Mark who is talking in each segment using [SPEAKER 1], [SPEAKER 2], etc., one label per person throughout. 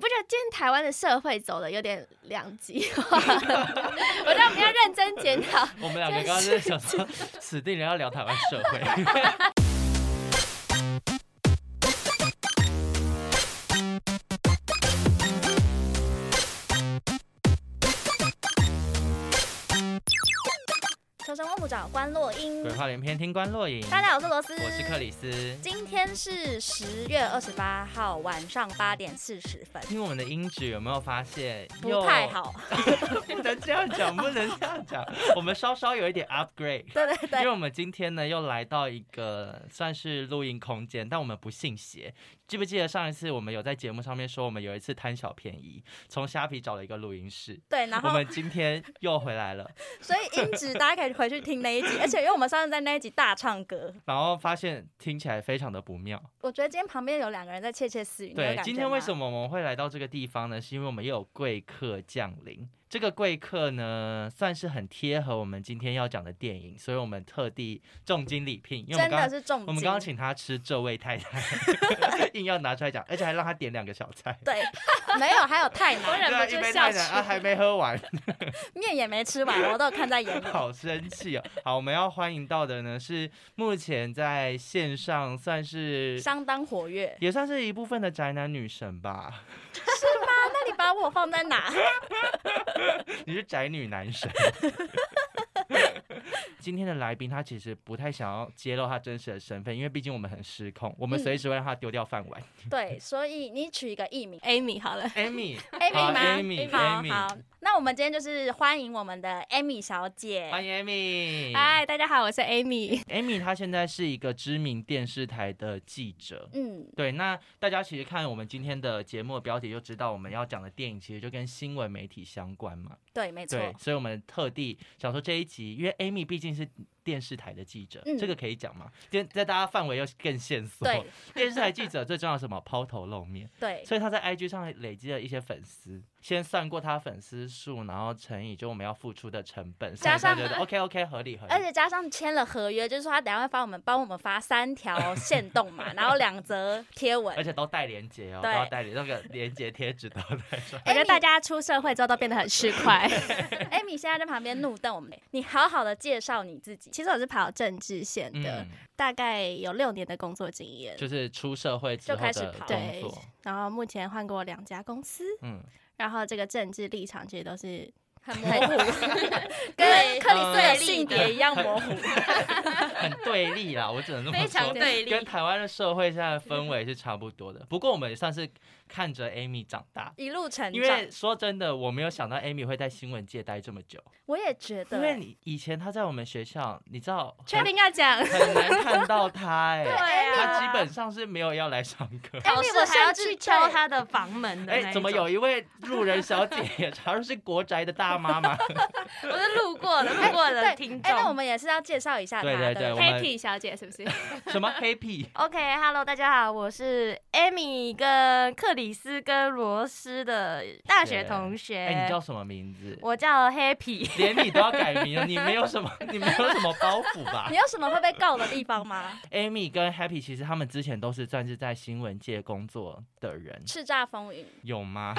[SPEAKER 1] 不觉得今天台湾的社会走的有点两极化？我觉得我们要认真检讨。
[SPEAKER 2] 我们两个刚刚在想说，死定了要聊台湾社会。
[SPEAKER 1] 找关洛英，
[SPEAKER 2] 鬼话连篇，听关洛影。
[SPEAKER 1] 大家好，我是罗斯，
[SPEAKER 2] 我是克里斯。
[SPEAKER 1] 今天是十月二十八号晚上八点四十分。
[SPEAKER 2] 听我们的音质有没有发现
[SPEAKER 1] 不太好？
[SPEAKER 2] 不能这样讲，不能这样讲。我们稍稍有一点 upgrade。
[SPEAKER 1] 对对对。
[SPEAKER 2] 因为我们今天呢又来到一个算是录音空间，但我们不信邪。记不记得上一次我们有在节目上面说，我们有一次贪小便宜，从虾皮找了一个录音室。
[SPEAKER 1] 对，然后
[SPEAKER 2] 我们今天又回来了。
[SPEAKER 1] 所以音质大家可以回去听那一集，而且因为我们上次在那一集大唱歌，
[SPEAKER 2] 然后发现听起来非常的不妙。
[SPEAKER 1] 我觉得今天旁边有两个人在窃窃私语。
[SPEAKER 2] 对，今天为什么我们会来到这个地方呢？是因为我们又有贵客降临。这个贵客呢，算是很贴合我们今天要讲的电影，所以我们特地重金礼聘，因为我们刚刚
[SPEAKER 1] 真的是重金，
[SPEAKER 2] 我们刚刚请他吃这位太太，硬要拿出来讲，而且还让他点两个小菜。
[SPEAKER 1] 对，没有，还有太奶，
[SPEAKER 2] 我忍不住笑奶啊，还没喝完，
[SPEAKER 1] 面也没吃完，我都有看在眼里。
[SPEAKER 2] 好生气哦！好，我们要欢迎到的呢，是目前在线上算是
[SPEAKER 1] 相当活跃，
[SPEAKER 2] 也算是一部分的宅男女神吧。
[SPEAKER 1] 是吗？那你把我放在哪？
[SPEAKER 2] 你是宅女男神。今天的来宾他其实不太想要揭露他真实的身份，因为毕竟我们很失控，我们随时会让他丢掉饭碗。
[SPEAKER 1] 嗯。对，所以你取一个艺名，Amy 好了。
[SPEAKER 2] Amy，Amy 吗
[SPEAKER 1] ？Amy，好。好，那我们今天就是欢迎我们的 Amy 小姐。
[SPEAKER 2] 欢迎 Amy。
[SPEAKER 3] 嗨，大家好，我是 Amy。
[SPEAKER 2] Amy 她现在是一个知名电视台的记者。嗯，对。那大家其实看我们今天的节目的标题就知道，我们要讲的电影其实就跟新闻媒体相关嘛。
[SPEAKER 1] 对，没
[SPEAKER 2] 错。所以我们特地想说这一集，因为 Amy 毕竟是电视台的记者，嗯、这个可以讲吗？在在大家范围又更线索。电视台记者最重要什么？抛头露面。
[SPEAKER 1] 对，
[SPEAKER 2] 所以他在 IG 上累积了一些粉丝。先算过他粉丝数，然后乘以就我们要付出的成本，加上觉得 OK OK 合理合理，
[SPEAKER 1] 而且加上签了合约，就是说他等下会帮我们帮我们发三条 线动嘛，然后两则贴文，
[SPEAKER 2] 而且都带连接哦，都要带连那个连接贴纸都带上。
[SPEAKER 3] 我觉得大家出社会之后都变得很市侩。
[SPEAKER 1] 艾米现在在旁边怒瞪我们，你好好的介绍你自己。
[SPEAKER 3] 其实我是跑政治线的，嗯、大概有六年的工作经验，
[SPEAKER 2] 就是出社会之后的工作，就开始跑，对，
[SPEAKER 3] 然后目前换过两家公司，嗯。然后这个政治立场其实都是
[SPEAKER 1] 很模糊，跟克里斯的性别一样模糊，
[SPEAKER 2] 很对立啦。我只能这么说，
[SPEAKER 1] 非常对立，
[SPEAKER 2] 跟台湾的社会现在的氛围是差不多的。不过我们也算是。看着 Amy 长大，
[SPEAKER 1] 一路成长。
[SPEAKER 2] 因为说真的，我没有想到 Amy 会在新闻界待这么久。
[SPEAKER 1] 我也觉得，
[SPEAKER 2] 因为你以前他在我们学校，你知道，
[SPEAKER 3] 确定要讲，
[SPEAKER 2] 很难看到他哎。
[SPEAKER 1] 对啊，
[SPEAKER 2] 他基本上是没有要来上课。
[SPEAKER 1] Amy，我还要去敲他的房门的。
[SPEAKER 2] 哎，怎么有一位路人小姐也 好像是国宅的大妈吗？
[SPEAKER 1] 我是路过的，路过的听众。哎，那我们也是要介绍一下她的。
[SPEAKER 2] 对对对，
[SPEAKER 3] 黑皮小姐是不是？
[SPEAKER 2] 什么
[SPEAKER 3] Happy？OK，Hello，大家好，我是 Amy 跟克里斯跟。罗斯的大学同学，
[SPEAKER 2] 哎、欸，你叫什么名字？
[SPEAKER 3] 我叫 Happy，
[SPEAKER 2] 连你都要改名了，你没有什么，你没有什么包袱吧？
[SPEAKER 1] 你有什么会被告的地方吗？
[SPEAKER 2] Amy 跟 Happy 其实他们之前都是算是在新闻界工作的人，
[SPEAKER 1] 叱咤风云
[SPEAKER 2] 有吗？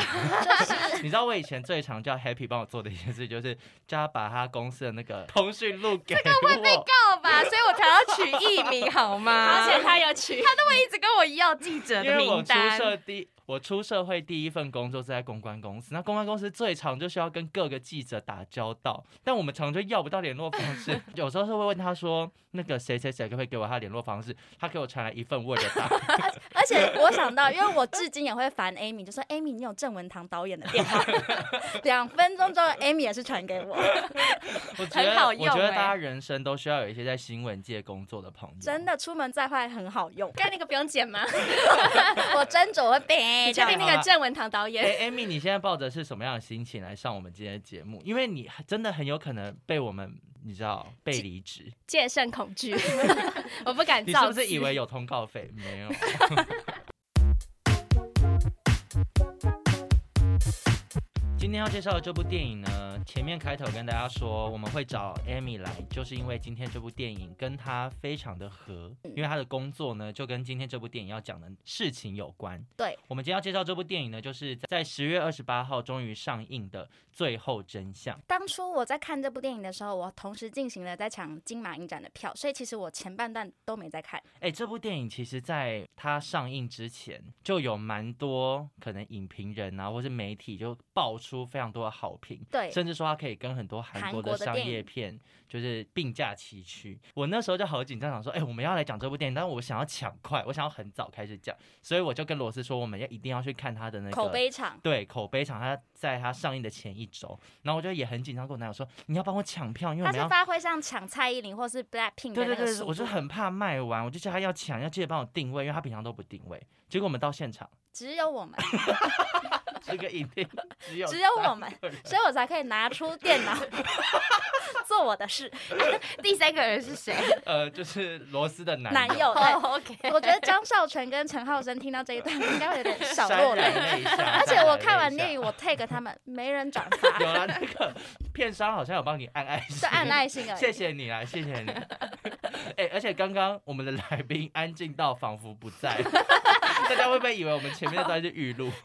[SPEAKER 2] 你知道我以前最常叫 Happy 帮我做的一件事，就是叫他把他公司的那个通讯录给我。
[SPEAKER 1] 这个会被告吧？所以我才要取艺名好吗？
[SPEAKER 3] 而且他有取，
[SPEAKER 1] 他都会一直跟我要记者的名单。
[SPEAKER 2] 因为我出社第我出社会第一份工作是在公关公司，那公关公司最常就是要跟各个记者打交道，但我们常常就要不到联络方式，有时候是会问他说，那个谁谁谁可不可以给我他联络方式，他给我传来一份 Word 档。
[SPEAKER 1] 而且我想到，因为我至今也会烦 Amy，就说 Amy，你有郑文堂导演的电话，两分钟之后 Amy 也是传给我，
[SPEAKER 2] 我很好用。我觉得大家人生都需要有一些在新闻界工作的朋友，
[SPEAKER 1] 真的出门在外很好用。
[SPEAKER 3] 刚那个不用剪吗？
[SPEAKER 1] 我斟酌会变。
[SPEAKER 3] 你确定那个郑文堂导演？
[SPEAKER 2] 哎，Amy，你现在抱着是什么样的心情来上我们今天的节目？因为你真的很有可能被我们，你知道，被离职，
[SPEAKER 3] 戒慎恐惧，我不敢。
[SPEAKER 2] 你是不是以为有通告费？没有。今天要介绍的这部电影呢，前面开头跟大家说我们会找 Amy 来，就是因为今天这部电影跟她非常的合，因为她的工作呢就跟今天这部电影要讲的事情有关。
[SPEAKER 1] 对，
[SPEAKER 2] 我们今天要介绍这部电影呢，就是在十月二十八号终于上映的《最后真相》。
[SPEAKER 1] 当初我在看这部电影的时候，我同时进行了在抢金马影展的票，所以其实我前半段都没在看。
[SPEAKER 2] 哎、欸，这部电影其实在它上映之前就有蛮多可能影评人啊，或是媒体就爆出。出非常多的好评，
[SPEAKER 1] 对，
[SPEAKER 2] 甚至说它可以跟很多韩国的商业片就是并驾齐驱。我那时候就好紧张，想说，哎、欸，我们要来讲这部电影，但是我想要抢快，我想要很早开始讲，所以我就跟罗斯说，我们要一定要去看他的那个
[SPEAKER 1] 口碑场，
[SPEAKER 2] 对，口碑场，他在他上映的前一周，然后我就也很紧张，跟我男友说，你要帮我抢票，因为
[SPEAKER 1] 他是发挥像抢蔡依林或是 Blackpink
[SPEAKER 2] 对对对，我就很怕卖完，我就叫他要抢，要记得帮我定位，因为他平常都不定位。结果我们到现场，
[SPEAKER 1] 只有我们。
[SPEAKER 2] 这个影片只有
[SPEAKER 1] 只有我们，所以我才可以拿出电脑 做我的事。
[SPEAKER 4] 第三个人是谁？
[SPEAKER 2] 呃，就是罗斯的男
[SPEAKER 1] 男友。对
[SPEAKER 4] oh, OK，
[SPEAKER 1] 我觉得张少成跟陈浩生听到这一段应该会有点小落泪。而且我看完电影，我 tag 他们，没人转发。
[SPEAKER 2] 有了，那个片商好像有帮你按爱心，
[SPEAKER 1] 是按爱心啊。
[SPEAKER 2] 谢谢你啊，谢谢你。哎、欸，而且刚刚我们的来宾安静到仿佛不在。大家会不会以为我们前面的都是预录？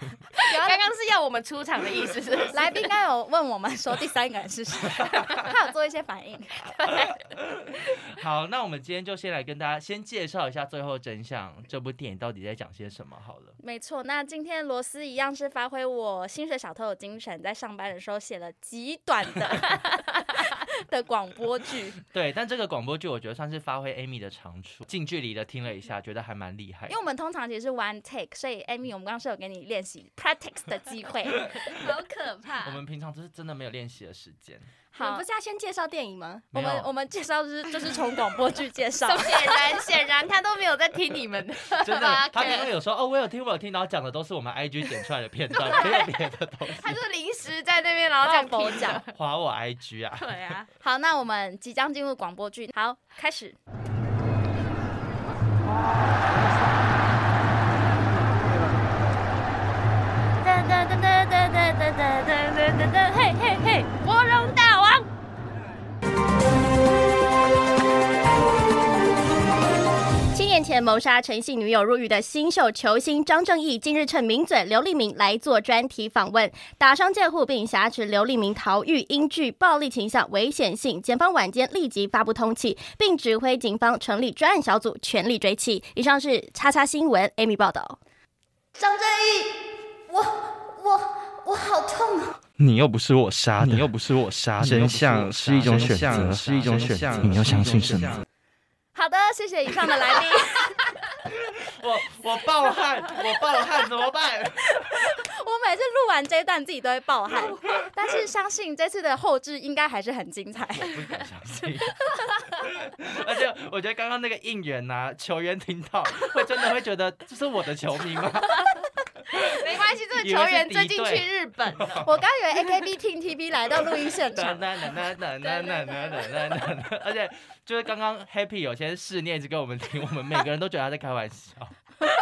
[SPEAKER 4] 刚刚是要我们出场的意思是不是？
[SPEAKER 1] 来宾刚有问我们说第三个人是谁，他有做一些反应。
[SPEAKER 2] 好，那我们今天就先来跟大家先介绍一下《最后真相》这部电影到底在讲些什么好了。
[SPEAKER 1] 没错，那今天罗斯一样是发挥我薪水小偷的精神，在上班的时候写了极短的 的广播剧。
[SPEAKER 2] 对，但这个广播剧我觉得算是发挥 Amy 的长处，近距离的听了一下，觉得还蛮厉害。
[SPEAKER 1] 因为我们通常其实是 one take，所以 Amy，我们刚刚是有给你练习 practice 的机会，
[SPEAKER 4] 好可怕。
[SPEAKER 2] 我们平常就是真的没有练习的时间。
[SPEAKER 4] 好，不是要先介绍电影吗？
[SPEAKER 1] 我们我们介绍就是 就是从广播剧介绍。
[SPEAKER 4] 显然显然他都没有在听你们的。
[SPEAKER 2] 真的，他刚刚有说哦，我有听我有听，然后讲的都是我们 IG 剪出来的片段，没有别的东西。
[SPEAKER 4] 他就是临时在那边，然后这样播讲，
[SPEAKER 2] 划我 IG 啊。
[SPEAKER 4] 对啊。
[SPEAKER 1] 好，那我们即将进入广播剧，好，开始。嘿嘿嘿，国荣大年前谋杀陈姓女友入狱的新秀球星张正义，近日趁名嘴刘立明来做专题访问，打伤戒护并挟持刘立明逃狱，因具暴力倾向、危险性，检方晚间立即发布通缉，并指挥警方成立专案小组，全力追缉。以上是叉叉新闻 Amy 报道。张正义，我我我好痛啊！
[SPEAKER 2] 你又不是我杀的，你又不是我杀的，真相是一种选择，是一种选择，你要相信什么？
[SPEAKER 1] 好的，谢谢以上的来宾。
[SPEAKER 2] 我我爆汗，我爆汗怎么办？
[SPEAKER 1] 我每次录完这一段自己都会爆汗，但是相信这次的后置应该还是很精彩。
[SPEAKER 2] 我不敢相信。而且我觉得刚刚那个应援呐，球员听到会真的会觉得这是我的球迷吗？
[SPEAKER 4] 没关系，这个球员最近去日本了。
[SPEAKER 1] 我刚以为 AKB Team TV 来到录音现场。
[SPEAKER 2] 而且就是刚刚 Happy 有些试念一直给我们听，我们每个人都觉得他在开玩笑，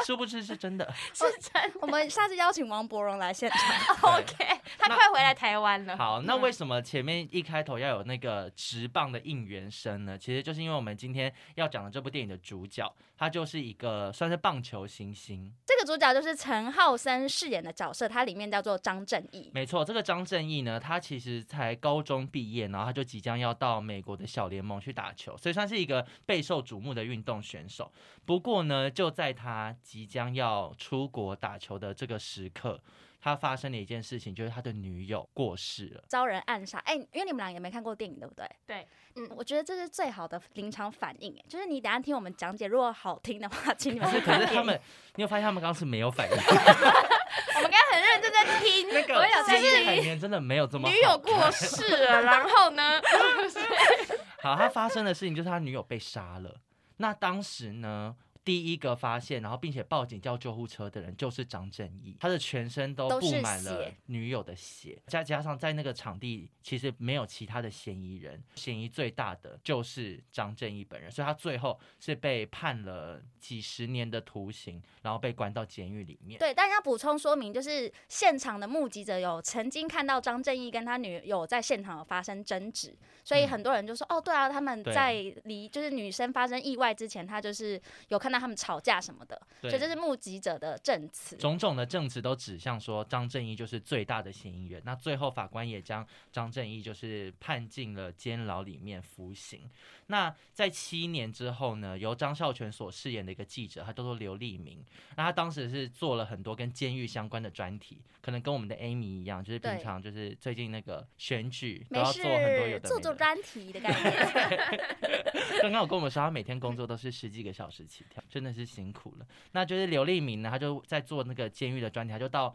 [SPEAKER 2] 殊不知是真的。
[SPEAKER 4] 是真的。
[SPEAKER 1] 我们下次邀请王柏荣来现场。
[SPEAKER 4] OK，他快回来台湾了。
[SPEAKER 2] 好，那为什么前面一开头要有那个直棒的应援声呢？其实就是因为我们今天要讲的这部电影的主角，他就是一个算是棒球新星。
[SPEAKER 1] 这个主角就是陈浩森饰演的角色，他里面叫做张正义。
[SPEAKER 2] 没错，这个张正义呢，他其实才高中毕业，然后他就即将要到美国的小联盟去打球，所以算是一个备受瞩目的运动选手。不过呢，就在他即将要出国打球的这个时刻，他发生了一件事情，就是他的女友过世了，
[SPEAKER 1] 遭人暗杀。哎，因为你们俩也没看过电影，对不对？
[SPEAKER 4] 对。
[SPEAKER 1] 嗯，我觉得这是最好的临场反应，哎，就是你等下听我们讲解，如果好听的话，请你们去看。
[SPEAKER 2] 可是他们，你有发现他们刚刚是没有反应？
[SPEAKER 4] 我们刚刚很认真在听，
[SPEAKER 2] 那个记忆海绵真的没有这么好。
[SPEAKER 4] 女友过世了，然后呢？
[SPEAKER 2] 好，他发生的事情就是他女友被杀了。那当时呢，第一个发现，然后并且报警叫救护车的人就是张正义，他的全身都布满了女友的血，再加上在那个场地其实没有其他的嫌疑人，嫌疑最大的就是张正义本人，所以他最后是被判了几十年的徒刑，然后被关到监狱里面。
[SPEAKER 1] 对，但要补充说明，就是现场的目击者有曾经看到张正义跟他女友在现场有发生争执，所以很多人就说：“嗯、哦，对啊，他们在离就是女生发生意外之前，他就是有看到他们吵架什么的。”所以这是目击者的证词。
[SPEAKER 2] 种种的证词都指向说张正义就是最大的嫌疑人。那最后法官也将张正义就是判进了监牢里面服刑。那在七年之后呢，由张孝全所饰演的一个记者，他叫做刘立明。那他当时是做了很多跟监狱相关的专题，可能跟我们的 Amy 一样，就是平常就是最近那个选举都要做很多有的的
[SPEAKER 1] 做做专题的感觉。
[SPEAKER 2] 刚刚我跟我们说，他每天工作都是十几个小时起跳，真的是辛苦了。那就是刘立明呢，他就在做那个监狱的专题，他就到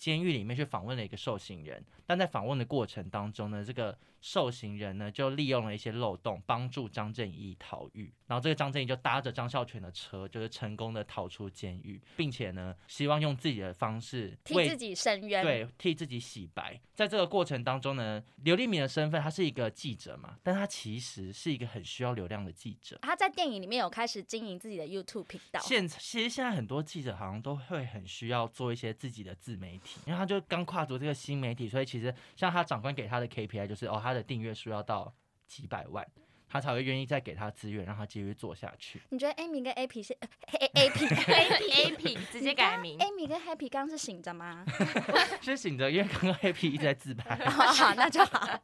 [SPEAKER 2] 监狱里面去访问了一个受刑人，但在访问的过程当中呢，这个。受刑人呢，就利用了一些漏洞，帮助张正义逃狱。然后这个张正义就搭着张孝全的车，就是成功的逃出监狱，并且呢，希望用自己的方式为
[SPEAKER 1] 替自己伸冤，
[SPEAKER 2] 对，替自己洗白。在这个过程当中呢，刘立明的身份他是一个记者嘛，但他其实是一个很需要流量的记者。
[SPEAKER 1] 他在电影里面有开始经营自己的 YouTube 频道。
[SPEAKER 2] 现其实现在很多记者好像都会很需要做一些自己的自媒体，因为他就刚跨足这个新媒体，所以其实像他长官给他的 KPI 就是哦，他的订阅数要到几百万，他才会愿意再给他资源，让他继续做下去。
[SPEAKER 1] 你觉得 Amy 跟 AP 是 A A P
[SPEAKER 4] A P A P 直接改名
[SPEAKER 1] ？Amy 跟 Happy 刚刚是醒着吗？
[SPEAKER 2] 是醒着，因为刚刚 Happy 一直在自拍。
[SPEAKER 1] 好，那就好。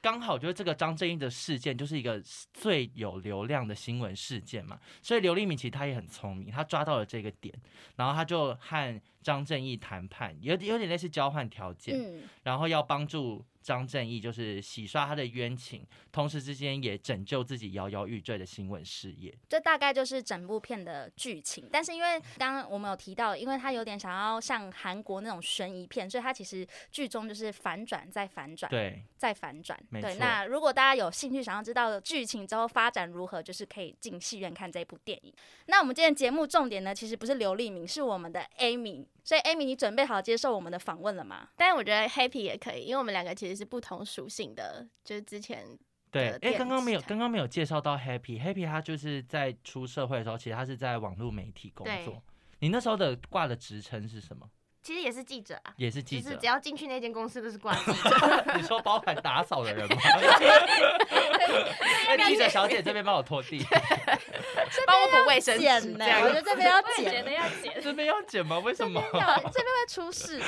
[SPEAKER 2] 刚好就是这个张正义的事件，就是一个最有流量的新闻事件嘛，所以刘立敏其实他也很聪明，他抓到了这个点，然后他就和张正义谈判，有有点类似交换条件，嗯，然后要帮助。张正义就是洗刷他的冤情，同时之间也拯救自己摇摇欲坠的新闻事业。
[SPEAKER 1] 这大概就是整部片的剧情。但是因为刚刚我们有提到，因为他有点想要像韩国那种悬疑片，所以他其实剧中就是反转再反转，
[SPEAKER 2] 对，
[SPEAKER 1] 再反
[SPEAKER 2] 转。
[SPEAKER 1] 对，那如果大家有兴趣想要知道剧情之后发展如何，就是可以进戏院看这部电影。那我们今天节目重点呢，其实不是刘立明，是我们的 Amy。所以，Amy，你准备好接受我们的访问了吗？
[SPEAKER 3] 但是我觉得 Happy 也可以，因为我们两个其实是不同属性的，就是之前
[SPEAKER 2] 对，哎，刚刚没有，刚刚没有介绍到 Happy，Happy 他就是在出社会的时候，其实他是在网络媒体工作。你那时候的挂的职称是什么？
[SPEAKER 4] 其实也是记者啊，
[SPEAKER 2] 也是记者，
[SPEAKER 4] 就是只要进去那间公司都是挂记者。
[SPEAKER 2] 你说包含打扫的人吗？那 记者小姐这边帮我拖地，
[SPEAKER 4] 帮我补卫生纸。
[SPEAKER 1] 呢？我觉得这边要剪，
[SPEAKER 4] 要剪，
[SPEAKER 2] 这边要剪吗？为什么？
[SPEAKER 1] 这边会出事。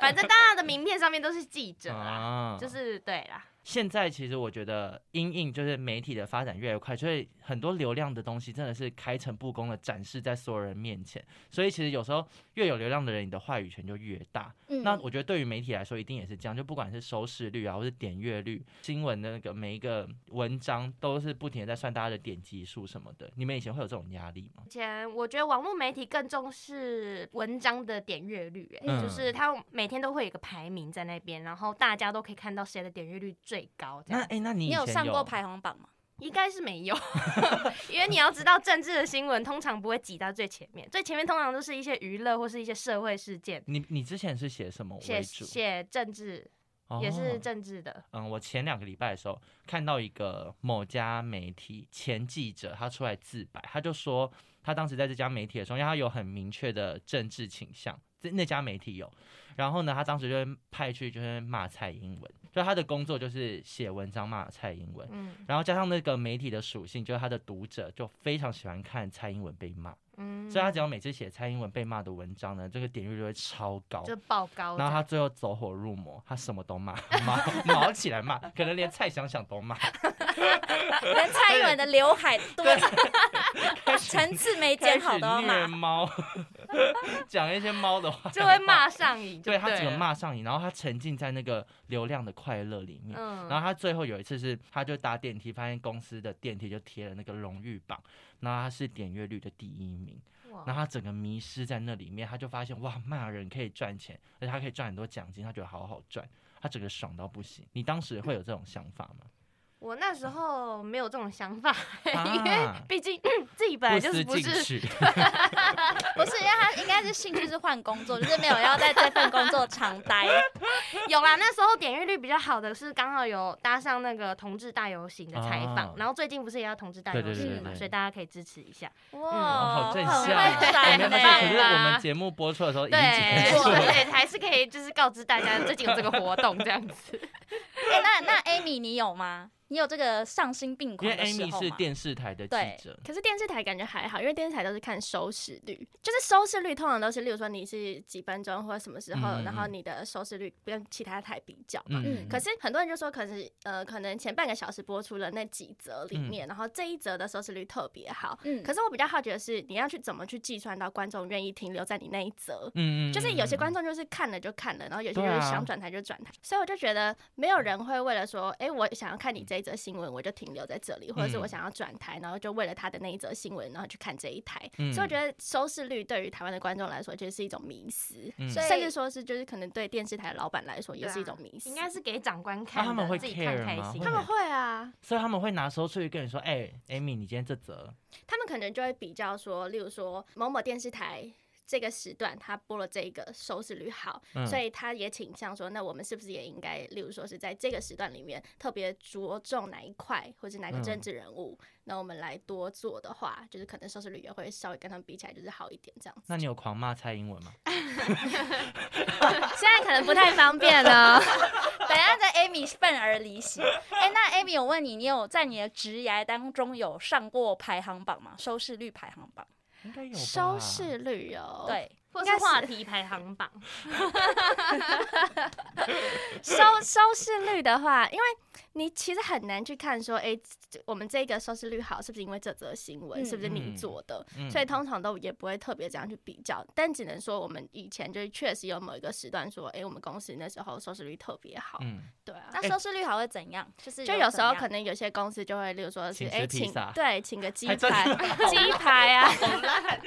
[SPEAKER 4] 反正大家的名片上面都是记者啊，就是对啦。
[SPEAKER 2] 现在其实我觉得，因应就是媒体的发展越来越快，所以很多流量的东西真的是开诚布公的展示在所有人面前。所以其实有时候越有流量的人，你的话语权就越大。嗯、那我觉得对于媒体来说，一定也是这样。就不管是收视率啊，或是点阅率，新闻的那个每一个文章，都是不停的在算大家的点击数什么的。你们以前会有这种压力吗？
[SPEAKER 4] 以前我觉得网络媒体更重视文章的点阅率，哎、嗯，就是它每天都会有一个排名在那边，然后大家都可以看到谁的点阅率最最高。
[SPEAKER 2] 那哎、欸，那你
[SPEAKER 1] 你有上过排行榜吗？
[SPEAKER 4] 应该是没有，因为你要知道政治的新闻通常不会挤到最前面，最前面通常都是一些娱乐或是一些社会事件。
[SPEAKER 2] 你你之前是写什么为主？
[SPEAKER 4] 写写政治，哦、也是政治的。
[SPEAKER 2] 嗯，我前两个礼拜的时候看到一个某家媒体前记者，他出来自白，他就说他当时在这家媒体的时候，因为他有很明确的政治倾向，这那家媒体有，然后呢，他当时就会派去就是骂蔡英文。就他的工作就是写文章骂蔡英文，嗯，然后加上那个媒体的属性，就是他的读者就非常喜欢看蔡英文被骂，嗯，所以他只要每次写蔡英文被骂的文章呢，这个点阅率就会超高，
[SPEAKER 4] 就爆高。
[SPEAKER 2] 然后他最后走火入魔，他什么都骂，毛毛起来骂，可能连蔡想想都骂，
[SPEAKER 1] 连蔡英文的刘海多层次没剪好都骂。
[SPEAKER 2] 猫，讲一些猫的话。
[SPEAKER 4] 就会骂上瘾，
[SPEAKER 2] 对他只能骂上瘾，然后他沉浸在那个流量的快乐里面，嗯、然后他最后有一次是，他就搭电梯，发现公司的电梯就贴了那个荣誉榜，然后他是点阅率的第一名，哇然后他整个迷失在那里面，他就发现哇，骂人可以赚钱，而且他可以赚很多奖金，他觉得好好赚，他整个爽到不行。你当时会有这种想法吗？
[SPEAKER 4] 我那时候没有这种想法，
[SPEAKER 2] 啊、
[SPEAKER 4] 因为毕竟自己本来就是不是，不是，
[SPEAKER 1] 兴趣是换工作，就是没有要在这份工作长待。
[SPEAKER 4] 有啦，那时候点阅率比较好的是刚好有搭上那个同志大游行的采访，啊、然后最近不是也要同志大游行嘛，对对对对对，所以大家可以支持一下。
[SPEAKER 1] 哇，
[SPEAKER 2] 嗯、好正向、
[SPEAKER 1] 啊！
[SPEAKER 2] 没有，可是我们节目播出的时候已经结束了，
[SPEAKER 4] 对，对，还是可以就是告知大家最近有这个活动这样子。
[SPEAKER 1] 那那 Amy 你有吗？你有这个丧心病狂的时候吗？
[SPEAKER 2] 因为 Amy 是电视台的记者，
[SPEAKER 3] 可是电视台感觉还好，因为电视台都是看收视率，就是收视率通常都是，例如说你是几分钟或者什么时候，嗯、然后你的收视率跟其他台比较嘛。嗯。可是很多人就说，可是呃，可能前半个小时播出了那几则里面，嗯、然后这一则的收视率特别好。嗯。可是我比较好奇的是，你要去怎么去计算到观众愿意停留在你那一则？嗯，就是有些观众就是看了就看了，然后有些就是想转台就转台，啊、所以我就觉得没有人会为了说，哎、欸，我想要看你这一则新闻，我就。停留在这里，或者是我想要转台，然后就为了他的那一则新闻，然后去看这一台。嗯、所以我觉得收视率对于台湾的观众来说，其实是一种迷思，嗯、甚至说是就是可能对电视台的老板来说，也是一种迷思。
[SPEAKER 4] 应该是给长官看，
[SPEAKER 2] 他们会
[SPEAKER 4] 自己看开心。
[SPEAKER 3] 他们会啊，
[SPEAKER 2] 所以他们会拿收视率跟你说：“哎、欸，Amy，你今天这则。”
[SPEAKER 3] 他们可能就会比较说，例如说某某电视台。这个时段他播了这个收视率好，嗯、所以他也倾向说，那我们是不是也应该，例如说是在这个时段里面特别着重哪一块，或者哪个政治人物，那、嗯、我们来多做的话，就是可能收视率也会稍微跟他们比起来就是好一点这样子。
[SPEAKER 2] 那你有狂骂蔡英文吗？
[SPEAKER 3] 现在可能不太方便了。
[SPEAKER 1] 等一下在 Amy 愤而离席。哎，那 Amy，我问你，你有在你的职涯当中有上过排行榜吗？收视率排行榜？
[SPEAKER 2] 应该有
[SPEAKER 3] 收视率哦，
[SPEAKER 1] 对，
[SPEAKER 4] 或是话题排行榜。
[SPEAKER 3] 收收视率的话，因为你其实很难去看说，哎，我们这个收视率好，是不是因为这则新闻，是不是你做的？所以通常都也不会特别这样去比较，但只能说我们以前就是确实有某一个时段说，哎，我们公司那时候收视率特别好。嗯，对啊。
[SPEAKER 1] 那收视率好会怎样？就是
[SPEAKER 3] 就有时候可能有些公司就会，例如说是哎，请对，请个鸡排，
[SPEAKER 2] 鸡
[SPEAKER 3] 排啊。好烂，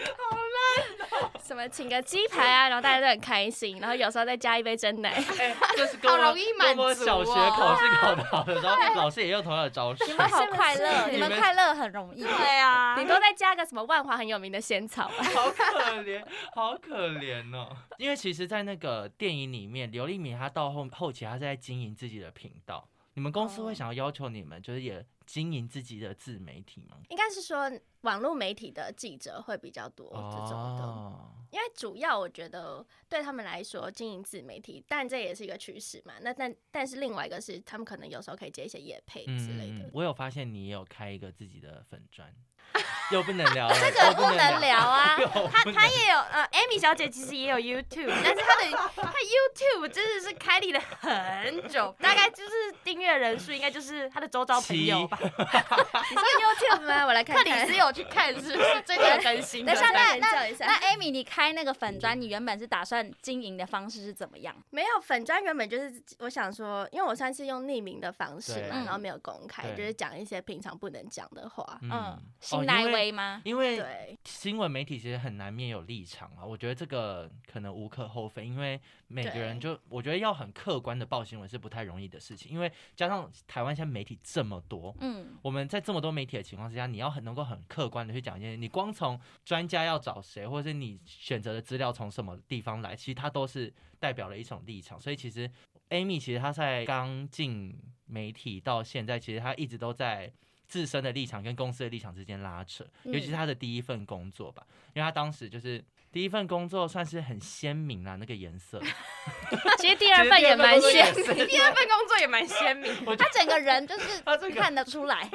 [SPEAKER 3] 什么请个鸡排啊，然后大家都很开心，然后有时候再加一杯真奶，
[SPEAKER 2] 欸、就是跟我好容易满足、哦、小学考试考得好的时候，老师也用同样的招数。
[SPEAKER 1] 你们好快乐，你们快乐很容易。
[SPEAKER 4] 对啊，
[SPEAKER 3] 你都再加个什么万华很有名的仙草，
[SPEAKER 2] 好可怜，好可怜哦。因为其实，在那个电影里面，刘立敏她到后后期，她是在经营自己的频道。你们公司会想要要求你们，就是也经营自己的自媒体吗？
[SPEAKER 3] 应该是说网络媒体的记者会比较多这种的，哦、因为主要我觉得对他们来说经营自媒体，但这也是一个趋势嘛。那但但是另外一个是，他们可能有时候可以接一些业配之类的。
[SPEAKER 2] 嗯、我有发现你也有开一个自己的粉专。又不能聊，
[SPEAKER 1] 这个不能聊啊！
[SPEAKER 4] 他他也有呃，Amy 小姐其实也有 YouTube，但是她的她 YouTube 真的是开立了很久，大概就是订阅人数应该就是她的周遭朋友吧。
[SPEAKER 3] 你说 YouTube 吗？我来看看。
[SPEAKER 4] 克里斯有去看是不是？最近有更新。
[SPEAKER 1] 等一下，那那那 Amy，你开那个粉砖，你原本是打算经营的方式是怎么样？
[SPEAKER 3] 没有粉砖，原本就是我想说，因为我算是用匿名的方式嘛，然后没有公开，就是讲一些平常不能讲的话。嗯，
[SPEAKER 1] 新来威。吗？
[SPEAKER 2] 因为新闻媒体其实很难免有立场啊，我觉得这个可能无可厚非，因为每个人就我觉得要很客观的报新闻是不太容易的事情，因为加上台湾现在媒体这么多，嗯，我们在这么多媒体的情况之下，你要很能够很客观的去讲一些，你光从专家要找谁，或者是你选择的资料从什么地方来，其实它都是代表了一种立场，所以其实 Amy 其实她在刚进媒体到现在，其实她一直都在。自身的立场跟公司的立场之间拉扯，尤其是他的第一份工作吧，因为他当时就是第一份工作算是很鲜明啦，那个颜色。
[SPEAKER 3] 其实第二份也蛮鲜明，
[SPEAKER 4] 第二份工作也蛮鲜明，
[SPEAKER 1] 他整个人就是 看得出来。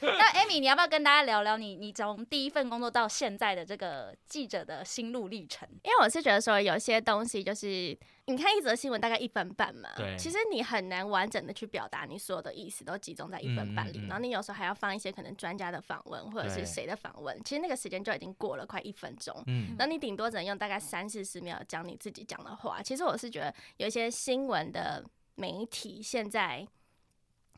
[SPEAKER 1] 那 Amy，你要不要跟大家聊聊你你从第一份工作到现在的这个记者的心路历程？
[SPEAKER 3] 因为我是觉得说有些东西就是。你看一则新闻大概一分半嘛，对，其实你很难完整的去表达你所有的意思，都集中在一分半里。嗯嗯嗯，然后你有时候还要放一些可能专家的访问或者是谁的访问，其实那个时间就已经过了快一分钟。嗯，然后你顶多只能用大概三四十秒讲你自己讲的话。其实我是觉得有一些新闻的媒体现在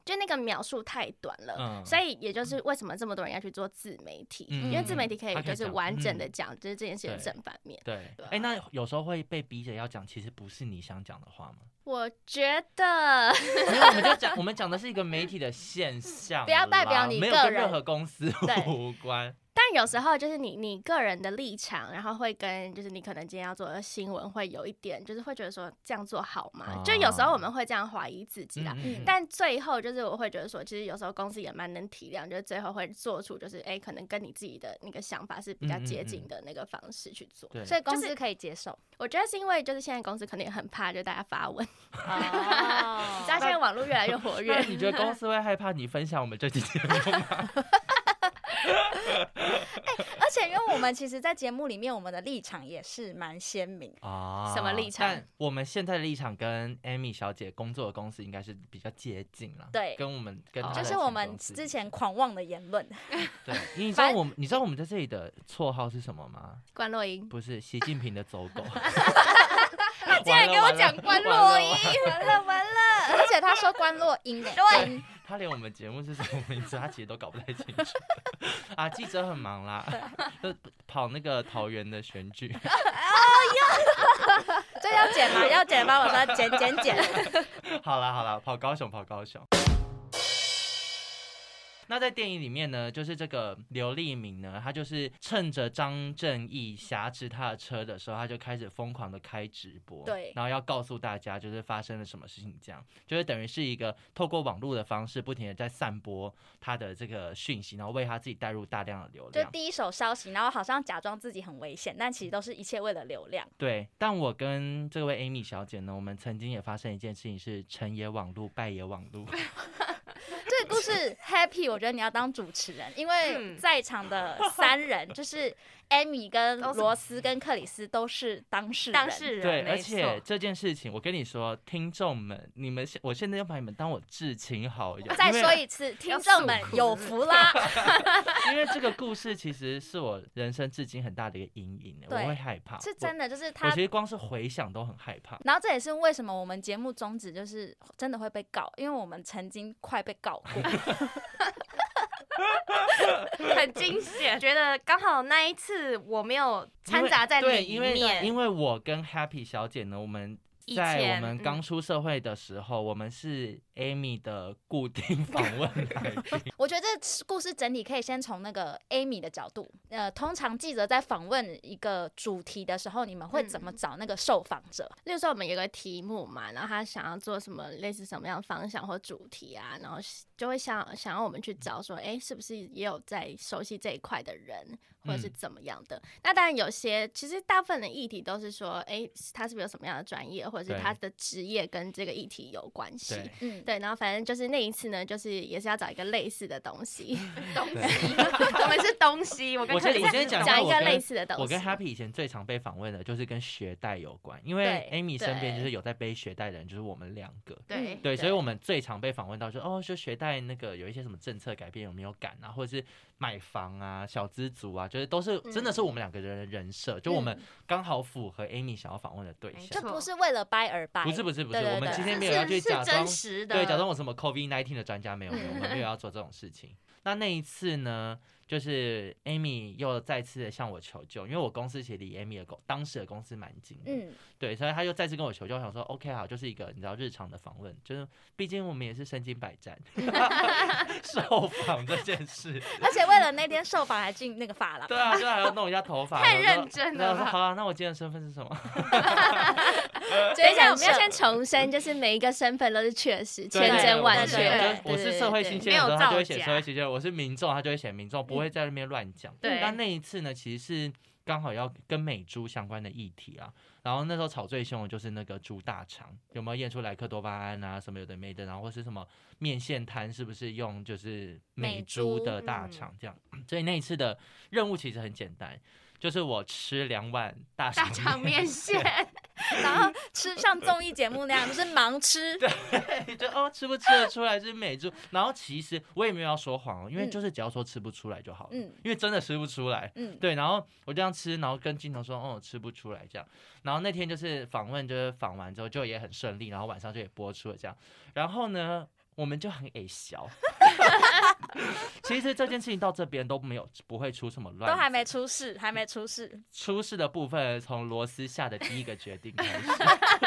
[SPEAKER 3] 就那个描述太短了，
[SPEAKER 2] 嗯
[SPEAKER 3] 所以也就是为什么这么多人要去做自媒体，
[SPEAKER 2] 嗯
[SPEAKER 3] 因为自媒体可以就是完整的
[SPEAKER 2] 嗯
[SPEAKER 3] 讲，就是这件事的正反面。对，
[SPEAKER 2] 哎、那有时候会被逼着要讲，其实不是你想讲的话吗？
[SPEAKER 3] 我觉得
[SPEAKER 2] 因为我们就讲，我们讲的是一个媒体的现 象，
[SPEAKER 1] 不要代表你
[SPEAKER 2] 没有
[SPEAKER 1] 个人
[SPEAKER 2] 跟任何公司
[SPEAKER 3] 对
[SPEAKER 2] 无关。
[SPEAKER 3] 但有时候就是你你个人的立场，然后会跟就是你可能今天要做的新闻会有一点，就是会觉得说这样做好吗？
[SPEAKER 2] 哦
[SPEAKER 3] 就有时候我们会这样怀疑自己啦。
[SPEAKER 2] 嗯
[SPEAKER 3] 但最后就是我会觉得说，其实有时候公司也蛮能体谅，就是最后会做出就是哎、可能跟你自己的那个想法是比较接近的那个方式去做。
[SPEAKER 2] 对，
[SPEAKER 1] 所以公司可以接受。
[SPEAKER 3] 我觉得是因为就是现在公司可能也很怕，就大家发文，
[SPEAKER 1] 哦
[SPEAKER 3] 你知道现在网络越来越活
[SPEAKER 2] 那
[SPEAKER 3] 跃。
[SPEAKER 2] 你觉得公司会害怕你分享我们这期节目吗？
[SPEAKER 1] 而且，因为我们其实，在节目里面，我们的立场也是蛮鲜明。
[SPEAKER 2] 啊
[SPEAKER 3] 什么立场
[SPEAKER 2] 但我们现在的立场跟 Amy 小姐工作的公司应该是比较接近了。
[SPEAKER 1] 对
[SPEAKER 2] 跟我们跟
[SPEAKER 1] 就是我们之前狂妄的言论，
[SPEAKER 2] 对，你知道我们你知道我们在这里的绰号是什么吗？
[SPEAKER 3] 关洛英，
[SPEAKER 2] 不是习近平的走狗。
[SPEAKER 4] 他竟然给我讲关洛音，
[SPEAKER 1] 完了完了，而且他说关洛音的，
[SPEAKER 4] 对，
[SPEAKER 2] 他连我们节目是什么名字，他其实都搞不太清楚。啊，记者很忙啦，就跑那个桃园的选举。
[SPEAKER 1] 这要剪吗？要剪吗？我说剪剪剪。
[SPEAKER 2] 好啦好啦，跑高雄跑高雄。那在电影里面呢，就是这个刘立明呢，他就是趁着张正义挟持他的车的时候，他就开始疯狂的开直播，
[SPEAKER 1] 对
[SPEAKER 2] 然后要告诉大家就是发生了什么事情，这样就是等于是一个透过网络的方式，不停的在散播他的这个讯息，然后为他自己带入大量的流量。
[SPEAKER 1] 就第一手消息，然后好像假装自己很危险，但其实都是一切为了流量。
[SPEAKER 2] 对，但我跟这位 Amy 小姐呢，我们曾经也发生一件事情，是成也网络，败也网路。
[SPEAKER 1] 这个故事 Happy，我觉得你要当主持人，因为
[SPEAKER 4] 嗯。
[SPEAKER 1] 在场的三人就是 Amy 跟罗斯跟克里斯都是当事人。
[SPEAKER 4] 当事人，对，
[SPEAKER 2] 而且这件事情，我跟你说，听众们，你们现我现在要把你们当我至亲好友。
[SPEAKER 1] 再说一次，听众们有福啦！
[SPEAKER 2] 因为这个故事其实是我人生至今很大的一个阴影，我会害怕。
[SPEAKER 1] 是真的，就是
[SPEAKER 2] 他。我
[SPEAKER 1] 他
[SPEAKER 2] 其实光是回想都很害怕。
[SPEAKER 1] 然后这也是为什么我们节目宗旨就是真的会被告，因为我们曾经快被告过。
[SPEAKER 4] 很惊险，觉得刚好那一次我没有掺杂在
[SPEAKER 2] 里
[SPEAKER 4] 面
[SPEAKER 2] 因为
[SPEAKER 4] 面，
[SPEAKER 2] 因为我跟 Happy 小姐呢，我们
[SPEAKER 4] 以
[SPEAKER 2] 在我
[SPEAKER 4] 前
[SPEAKER 2] 们刚出社会的时候，我们是 Amy 的固定访问来宾。
[SPEAKER 1] 我觉得这故事整体可以先从那个 Amy 的角度，呃，通常记者在访问一个主题的时候，你们会怎么找那个受访者？
[SPEAKER 3] 例如说我们有个题目嘛，然后他想要做什么类似什么样的方向或主题啊，然后就会想想要我们去找说，哎，是不是也有在熟悉这一块的人，或者是怎么样的？那当然有些，其实大部分的议题都是说，哎，他是不是有什么样的专业，或者是他的职业跟这个议题有关系？
[SPEAKER 2] 对
[SPEAKER 1] 嗯，
[SPEAKER 3] 对，然后反正就是那一次呢，就是也是要找一个类似的东西，
[SPEAKER 4] 东西，我们是东西，我跟
[SPEAKER 2] 我先我
[SPEAKER 4] 克里斯
[SPEAKER 2] 先讲一下我跟
[SPEAKER 3] 讲一个类似的东西。
[SPEAKER 2] 我跟 Happy 以前最常被访问的就是跟学贷有关，因
[SPEAKER 3] 为
[SPEAKER 2] Amy 身
[SPEAKER 3] 边
[SPEAKER 2] 就是有在背学贷的人，就是我们两个。
[SPEAKER 4] 对
[SPEAKER 2] 对，所以我们最常被访问到说哦，就学贷在那个有一些什么政策改变有没有感啊，或者是买房啊、小资族啊，就是都是真的是我们两个人的人设，就我们刚好符合 Amy 想要访问的对象。
[SPEAKER 4] 没错。
[SPEAKER 1] 就不是为了掰而掰，
[SPEAKER 2] 不是不是不是，我
[SPEAKER 1] 们
[SPEAKER 2] 今天没有要去假装
[SPEAKER 4] 真实的，
[SPEAKER 2] 对，假装我什么 COVID nineteen 的专家没有，没有，我们没有要做这种事情。那那一次呢，就是 Amy 又再次的向我求救，因为我公司其实离 Amy 的公当时的公司蛮近的，
[SPEAKER 1] 嗯，
[SPEAKER 2] 对，所以他又再次跟我求救，我想说 OK 好，就是一个你知道日常的访问，就是毕竟我们也是身经百战，受访这件事，
[SPEAKER 1] 而且为了那天受访还进那个发廊，
[SPEAKER 2] 对啊，就还要弄一下头发，
[SPEAKER 4] 太认真了吧。
[SPEAKER 2] 好啊，那我今天的身份是什么？
[SPEAKER 3] 等一下，我们要先重申，就是每一个身份都是确
[SPEAKER 2] 实，
[SPEAKER 3] 千真
[SPEAKER 2] 万确。我是社会新鲜人他就
[SPEAKER 4] 会
[SPEAKER 2] 写社会新鲜人；我是民众，他就会写民众，不会在那边乱讲。
[SPEAKER 4] 对
[SPEAKER 2] 但那一次呢，其实是刚好要跟美猪相关的议题啊。然后那时候吵最凶的就是那个猪大肠有没有验出莱克多巴胺啊，什么有的没的，然后或是什么面线摊是不是用就是美猪的大肠这样。所以那一次的任务其实很简单，就是我吃两碗大
[SPEAKER 4] 大肠面线，
[SPEAKER 1] 然后吃 像综艺节目那样，就是盲吃，对
[SPEAKER 2] 就哦吃不吃得出来是美猪，然后其实我也没有要说谎哦，因为
[SPEAKER 1] 嗯
[SPEAKER 2] 就是只要说吃不出来就好了，
[SPEAKER 1] 嗯
[SPEAKER 2] 因为真的吃不出来。
[SPEAKER 1] 嗯，
[SPEAKER 2] 对，然后我这样吃，然后跟镜头说，哦，吃不出来这样。然后那天就是访问，就是访完之后就也很顺利，然后晚上就也播出了这样。然后呢，我们就很矮小。其实这件事情到这边都没有不会出什么乱，
[SPEAKER 1] 都还没出事，还没出事。
[SPEAKER 2] 出事的部分从罗斯下的第一个决定开始，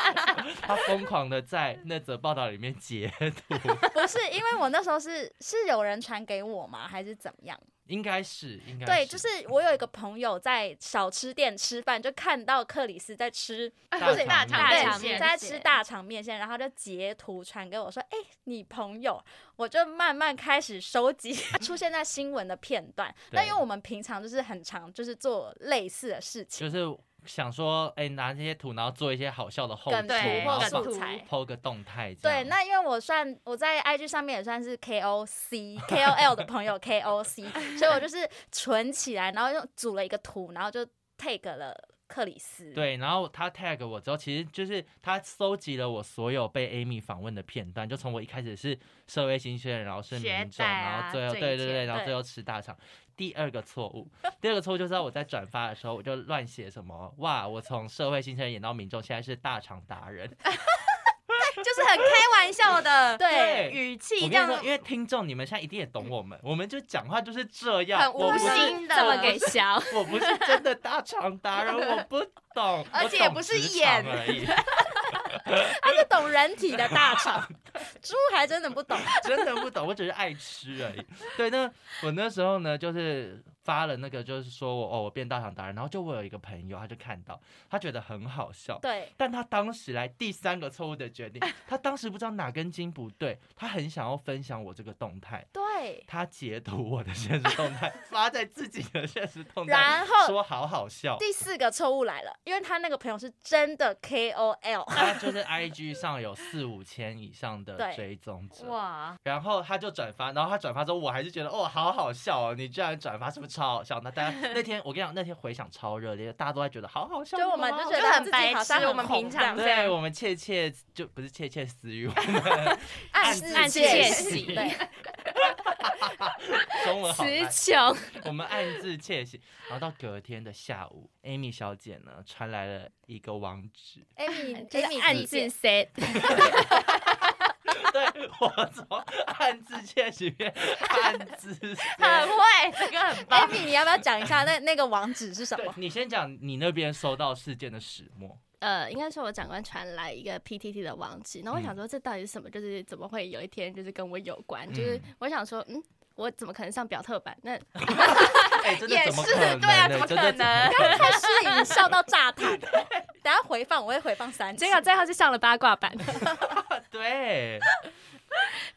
[SPEAKER 2] 他疯狂的在那则报道里面截图。
[SPEAKER 1] 不是因为我那时候是是有人传给我吗？还是怎么样？
[SPEAKER 2] 应该是，应该
[SPEAKER 1] 对，就是我有一个朋友在小吃店吃饭，就看到克里斯在吃，
[SPEAKER 4] 大肠面
[SPEAKER 1] 线，在吃大肠面线，然后就截图传给我说：“哎、欸，你朋友。”我就慢慢开始收集 出现在新闻的片段。那因为我们平常就是很常就是做类似的事情，
[SPEAKER 2] 就是。想说，哎、欸，拿这些图，然后做一些好笑的后图，
[SPEAKER 1] 对，
[SPEAKER 2] 或
[SPEAKER 1] 素材
[SPEAKER 2] ，po 个动态。
[SPEAKER 1] 对，那因为我算我在 IG 上面也算是 KOC、KOL 的朋友 KOC，所以我就是存起来，然后又组了一个图，然后就 take 了克里斯。
[SPEAKER 2] 对，然后他 tag 我之后，其实就是他搜集了我所有被 Amy 访问的片段，就从我一开始是社会新鲜人，然后是民众，啊、然后最后对对对，然后最后吃大肠。第二个错误，第二个错误就是在我在转发的时候，我就乱写什么哇，我从社会新鲜人演到民众，现在是大肠达人，
[SPEAKER 4] 就是很开玩笑的 对语气这样。
[SPEAKER 2] 因为听众你们现在一定也懂我们，我们就讲话就是这样，
[SPEAKER 4] 很无心的
[SPEAKER 3] 这么给笑。
[SPEAKER 2] 我不是真的大肠达人，我不懂，
[SPEAKER 4] 而且也不是演
[SPEAKER 2] 而已。
[SPEAKER 1] 他是懂人体的大肠，猪还真的不懂，
[SPEAKER 2] 真的不懂，我只是爱吃而已。对，那我那时候呢，就是。发了那个，就是说我哦，我变大肠达人，然后就我有一个朋友，他就看到，他觉得很好笑，
[SPEAKER 1] 对，
[SPEAKER 2] 但他当时来第三个错误的决定，他当时不知道哪根筋不对，他很想要分享我这个动态，
[SPEAKER 1] 对，
[SPEAKER 2] 他截图我的现实动态，发在自己的现实动态，
[SPEAKER 1] 然后
[SPEAKER 2] 说好好笑。
[SPEAKER 1] 第四个错误来了，因为他那个朋友是真的 KOL，
[SPEAKER 2] 他就是 IG 上有四五千以上的追踪者，哇，然后他就转发，然后他转发之后，我还是觉得哦，好好笑哦，你居然转发，是不是？超好笑！那大家那天我跟你讲，那天回想超热烈，大家都在觉得好好笑。
[SPEAKER 1] 就我们就觉得很白痴，
[SPEAKER 4] 我们平常
[SPEAKER 2] 对我们窃窃就不是窃窃私语，我们
[SPEAKER 1] 暗自窃喜。对，
[SPEAKER 2] 中文好
[SPEAKER 3] 词穷。
[SPEAKER 2] 我们暗自窃喜，然后到隔天的下午，Amy 小姐呢传来了一个网址
[SPEAKER 1] ，Amy，Amy
[SPEAKER 3] 暗自 set。
[SPEAKER 2] 对，我从暗自窃喜变暗自，
[SPEAKER 4] 很会，这个很棒。
[SPEAKER 1] Amy，你要不要讲一下那 那个网址是什么？
[SPEAKER 2] 你先讲你那边收到事件的始末。
[SPEAKER 3] 呃，应该说我长官传来一个 PTT 的网址，然后我想说这到底是什么？就是怎么会有一天就是跟我有关？嗯、就是我想说，嗯，我怎么可能上表特版？那
[SPEAKER 2] 哎，真的怎么可能？
[SPEAKER 4] 对啊，怎么可能？
[SPEAKER 1] 刚开始已经笑到炸弹，等下回放我会回放三次，
[SPEAKER 3] 结果最后是上了八卦版。
[SPEAKER 2] 对，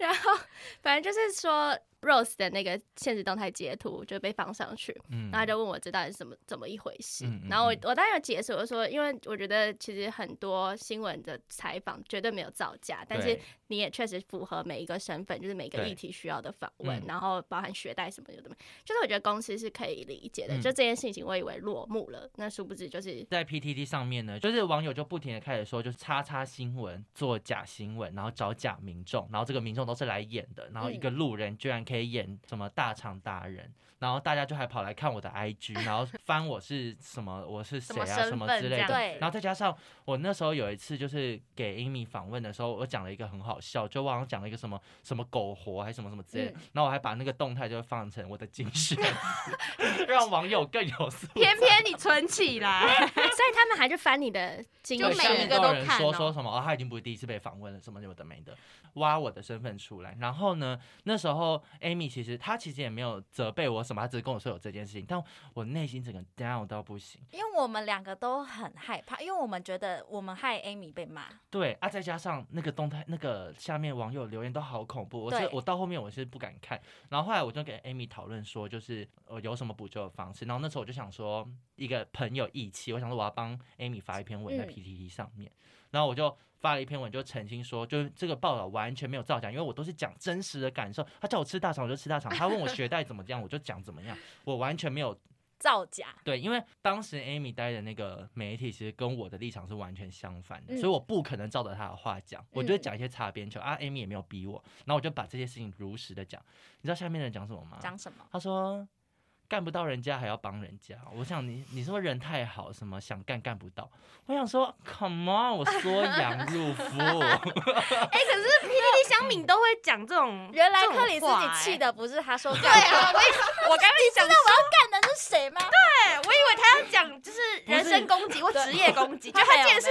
[SPEAKER 3] 然后反正就是说。Rose 的那个现实动态截图就被放上去，嗯，然后他就问我这到底是怎么怎么一回事，嗯、然后我我当然有解释，我说因为我觉得其实很多新闻的采访绝对没有造假，但是你也确实符合每一个身份，就是每个议题需要的访问，然后包含学贷什么的，就是我觉得公司是可以理解的。嗯、就这件事情，我以为落幕了，那殊不知就是
[SPEAKER 2] 在 PTT 上面呢，就是网友就不停的开始说，就是叉叉新闻做假新闻，然后找假民众，然后这个民众都是来演的，然后一个路人居然可以演什么大厂达人，然后大家就还跑来看我的 IG，然后翻我是什么，我是谁啊，什么之类的。对。然后再加上我那时候有一次就是给 Amy 访问的时候，我讲了一个很好笑，就忘了讲了一个什么什么苟活还是什么什么之类的。然后我还把那个动态就放成我的精选，让网友更有素。
[SPEAKER 4] 偏偏你存起来，
[SPEAKER 3] 所以他们还是翻你的精选，
[SPEAKER 4] 就每一个都看。
[SPEAKER 2] 说说什么？哦，他已经不是第一次被访问了，什么有的没的。挖我的身份出来，然后呢，那时候 Amy 其实她其实也没有责备我什么，她只是跟我说有这件事情，但我内心整个 down 到不行，
[SPEAKER 1] 因为我们两个都很害怕，因为我们觉得我们害 Amy 被骂。
[SPEAKER 2] 对啊，再加上那个动态，那个下面网友留言都好恐怖，我是我到后面我是不敢看，然后后来我就给 Amy 讨论说，就是呃有什么补救的方式，然后那时候我就想说一个朋友义气，我想说我要帮 Amy 发一篇文在 PTT 上面，嗯、然后我就。发了一篇文，就澄清说，就是这个报道完全没有造假，因为我都是讲真实的感受。他叫我吃大肠，我就吃大肠；他问我学贷怎么样，我就讲怎么样。我完全没有
[SPEAKER 1] 造假。
[SPEAKER 2] 对，因为当时 Amy 待的那个媒体，其实跟我的立场是完全相反的，所以我不可能照着他的话讲。我就讲一些擦边球啊，Amy 也没有逼我，然后我就把这些事情如实的讲。你知道下面的人讲什么吗？
[SPEAKER 1] 讲什么？
[SPEAKER 2] 他说。干不到人家还要帮人家。我想你你说人太好，什么想干干不到。我想说，Come on，我缩阳 入腹。哎、欸，
[SPEAKER 4] 可是 PDD 香敏都会讲这种，
[SPEAKER 1] 原来克里斯你气的不是他说 干。
[SPEAKER 4] 对啊，我 我刚才想
[SPEAKER 1] 知道我要干的是谁吗？
[SPEAKER 4] 对，我以为他要讲就是人身攻击或职业攻击，就他竟然是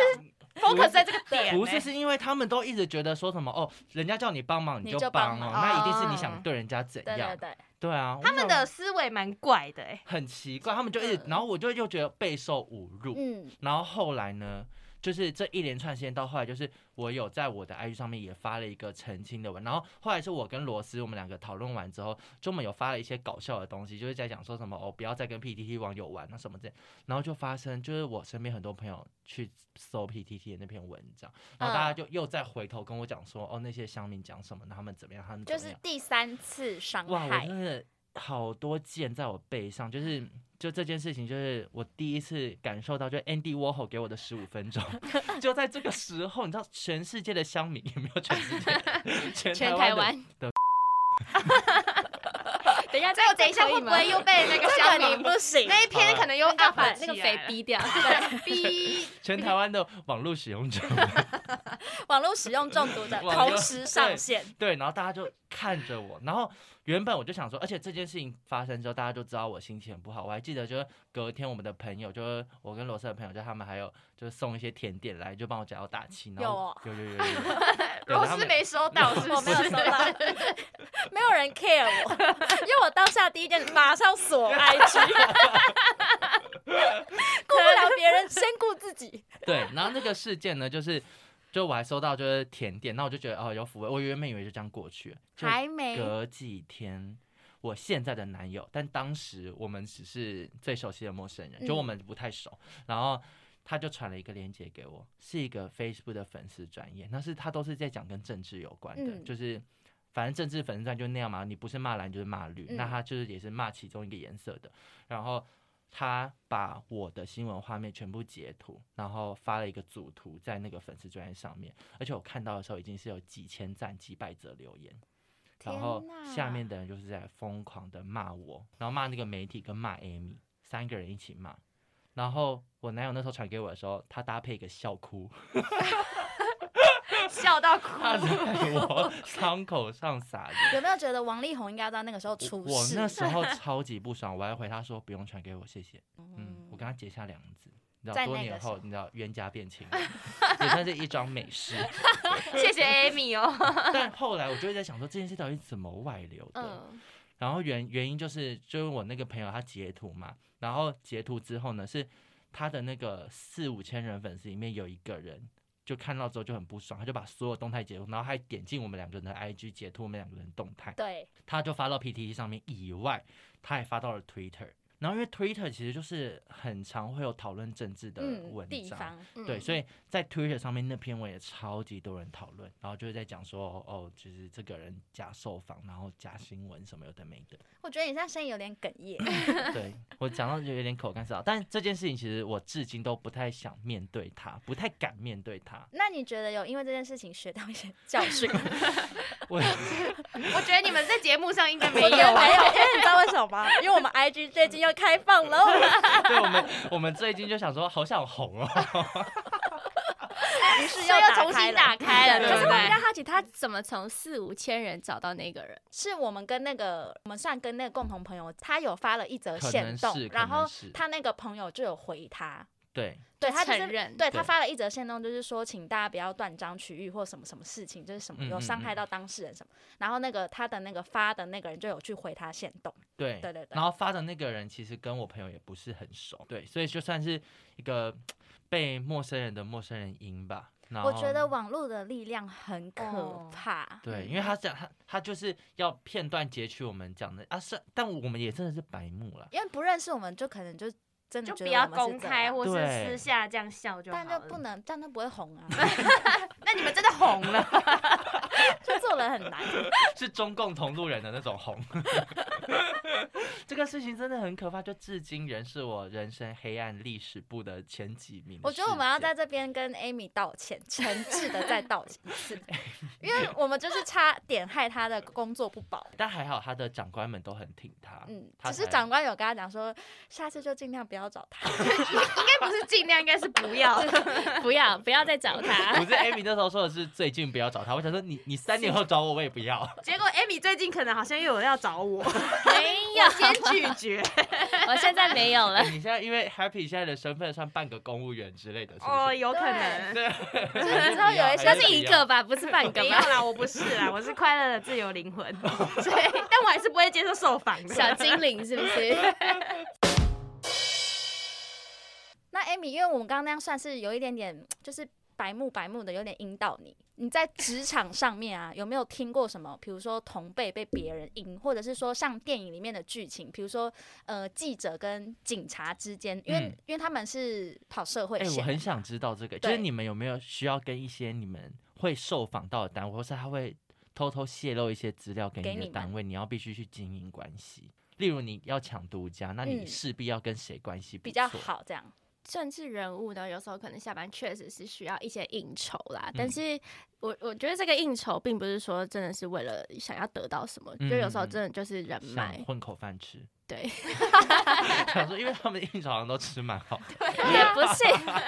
[SPEAKER 4] focus 在这个点。
[SPEAKER 2] 不是，是因为他们都一直觉得说什么哦，人家叫你帮忙你就帮哦，那一定是你想对人家怎样。对对对。对啊，
[SPEAKER 4] 他们的思维蛮怪的哎，
[SPEAKER 2] 很奇怪，他们就一直，然后我就又觉得备受侮辱，嗯，然后后来呢？就是这一连串时间到后来，就是我有在我的 IG 上面也发了一个澄清的文，然后后来是我跟罗斯我们两个讨论完之后，就我们有发了一些搞笑的东西，就是在讲说什么哦，不要再跟 PTT 网友玩那什么这，然后就发生就是我身边很多朋友去搜 PTT 的那篇文章，然后大家就又再回头跟我讲说哦，那些乡民讲什么，他们怎么样，他们
[SPEAKER 1] 就是第三次伤害，
[SPEAKER 2] 哇，我真的好多箭在我背上，就是。就这件事情，就是我第一次感受到，就 Andy Warhol 给我的十五分钟，就在这个时候，你知道全世界的乡民有没有全世界？
[SPEAKER 3] 全台湾的。
[SPEAKER 4] 等一下，最后等一下会不会又被那个乡民
[SPEAKER 1] 不行？
[SPEAKER 4] 那一篇可能又要把那个
[SPEAKER 3] 肥逼掉，
[SPEAKER 4] 对，逼
[SPEAKER 2] 全台湾的网络使用者，
[SPEAKER 1] 网络使用中毒的同时上线，
[SPEAKER 2] 对，然后大家就看着我，然后。原本我就想说，而且这件事情发生之后，大家就知道我心情很不好。我还记得，就是隔天我们的朋友，就是我跟罗斯的朋友，就他们还有就是送一些甜点来，就帮我加油打气。然后有有有有有，
[SPEAKER 4] 罗斯 没收到，是我没有收到，
[SPEAKER 1] 没有人 care 我，因为我当下第一件马上锁 IG，顾不了别人，先顾自己。
[SPEAKER 2] 对，然后那个事件呢，就是。就我还收到就是甜点，那我就觉得哦有抚慰，我原本以为就这样过去了，还没隔几天，我现在的男友，但当时我们只是最熟悉的陌生人，就我们不太熟，嗯、然后他就传了一个链接给我，是一个 Facebook 的粉丝专页，那是他都是在讲跟政治有关的，嗯、就是反正政治粉丝专就那样嘛，你不是骂蓝就是骂绿，嗯、那他就是也是骂其中一个颜色的，然后。他把我的新闻画面全部截图，然后发了一个组图在那个粉丝专页上面，而且我看到的时候已经是有几千赞、几百则留言，然后下面的人就是在疯狂的骂我，然后骂那个媒体跟骂 Amy 三个人一起骂，然后我男友那时候传给我的时候，他搭配一个笑哭。
[SPEAKER 4] 笑到哭，
[SPEAKER 2] 他在我伤口上撒盐。
[SPEAKER 1] 有没有觉得王力宏应该在那个时候出事？
[SPEAKER 2] 我那时候超级不爽，我还回他说不用传给我，谢谢。嗯，我跟他结下梁子，你知道多年后，你知道冤家变情人，也算是一桩美事。
[SPEAKER 4] 谢谢 Amy 哦。
[SPEAKER 2] 但后来我就会在想说，这件事到底怎么外流的？然后原原因就是，就是我那个朋友他截图嘛，然后截图之后呢，是他的那个四五千人粉丝里面有一个人。就看到之后就很不爽，他就把所有动态截图，然后还点进我们两个人的 IG 截图我们两个人动态，
[SPEAKER 1] 对，
[SPEAKER 2] 他就发到 PTT 上面以外，他还发到了 Twitter。然后因为 Twitter 其实就是很常会有讨论政治的文章，嗯、对，所以在 Twitter 上面那篇文也超级多人讨论，然后就是在讲说，哦，就是这个人假受访，然后假新闻什么有的没的。
[SPEAKER 1] 我觉得你现在声音有点哽咽。
[SPEAKER 2] 对，我讲到就有点口干舌燥，但这件事情其实我至今都不太想面对他，不太敢面对他。
[SPEAKER 1] 那你觉得有因为这件事情学到一些教训？
[SPEAKER 4] 我我觉得你们在节目上应该没有，
[SPEAKER 1] 没有，因为你知道为什么吗？因为我们 IG 最近又开放了。
[SPEAKER 2] 对，我们我们最近就想说，好想红哦，
[SPEAKER 1] 于是又重新打开了，对不对？
[SPEAKER 3] 可是我比较好奇，他怎么从四五千人找到那个人？
[SPEAKER 1] 是我们跟那个我们算跟那个共同朋友，他有发了一则线动，然后他那个朋友就有回他。
[SPEAKER 2] 对，
[SPEAKER 1] 对他就是对他发了一则线动，就是说，请大家不要断章取义或什么什么事情，就是什么有伤害到当事人什么。然后那个他的那个发的那个人就有去回他线动。
[SPEAKER 2] 对
[SPEAKER 1] 对对对。
[SPEAKER 2] 然后发的那个人其实跟我朋友也不是很熟，对，所以就算是一个被陌生人的陌生人赢吧。
[SPEAKER 1] 我觉得网络的力量很可怕。
[SPEAKER 2] 对，因为他讲他他就是要片段截取我们讲的啊，是，但我们也真的是白目了，
[SPEAKER 1] 因为不认识我们就可能就。真的
[SPEAKER 4] 就不要公开，或是私下这样笑就好。
[SPEAKER 1] 但就不能，但都不会红啊。
[SPEAKER 4] 那你们真的红了，
[SPEAKER 1] 就做人很难。
[SPEAKER 2] 是中共同路人的那种红。这个事情真的很可怕，就至今仍是我人生黑暗历史部的前几名。
[SPEAKER 1] 我觉得我们要在这边跟 Amy 道歉，诚挚的再道歉一次，因为我们就是差点害他的工作不保。
[SPEAKER 2] 但还好他的长官们都很挺他。
[SPEAKER 1] 嗯，只是长官有跟他讲说，下次就尽量不要找他。
[SPEAKER 4] 应该不是尽量，应该是不要，
[SPEAKER 3] 不要，不要再找他。
[SPEAKER 2] 不是 Amy 那时候说的是最近不要找他，我想说你你三年后找我我也不要。
[SPEAKER 4] 结果 Amy 最近可能好像又有要找我，
[SPEAKER 3] 没有
[SPEAKER 4] 先拒绝。
[SPEAKER 3] 我现在没有了。
[SPEAKER 2] 你现在因为 Happy 现在的身份算半个公务员之类的，
[SPEAKER 4] 哦，有可能。
[SPEAKER 2] 对，
[SPEAKER 1] 之后有一些
[SPEAKER 3] 是一个吧，不是半个。
[SPEAKER 4] 没有啦，我不是啦，我是快乐的自由灵魂。对，但我还是不会接受受访的。
[SPEAKER 3] 小精灵是不是？
[SPEAKER 1] 那 Amy，因为我们刚刚那样算是有一点点，就是。白目白目的，有点引导你。你在职场上面啊，有没有听过什么？比如说同辈被别人阴，或者是说像电影里面的剧情，比如说呃记者跟警察之间，因为、嗯、因为他们是跑社会线。哎、
[SPEAKER 2] 欸，我很想知道这个，就是你们有没有需要跟一些你们会受访到的单位，或是他会偷偷泄露一些资料给你的单位，你，你要必须去经营关系。例如你要抢独家，那你势必要跟谁关系
[SPEAKER 1] 比较好？这样。
[SPEAKER 3] 政治人物呢，有时候可能下班确实是需要一些应酬啦。嗯、但是我我觉得这个应酬并不是说真的是为了想要得到什么，嗯、就有时候真的就是人脉，
[SPEAKER 2] 混口饭吃。
[SPEAKER 3] 对
[SPEAKER 2] 想说，因为他们应酬好像都吃蛮好的，
[SPEAKER 3] 也不是，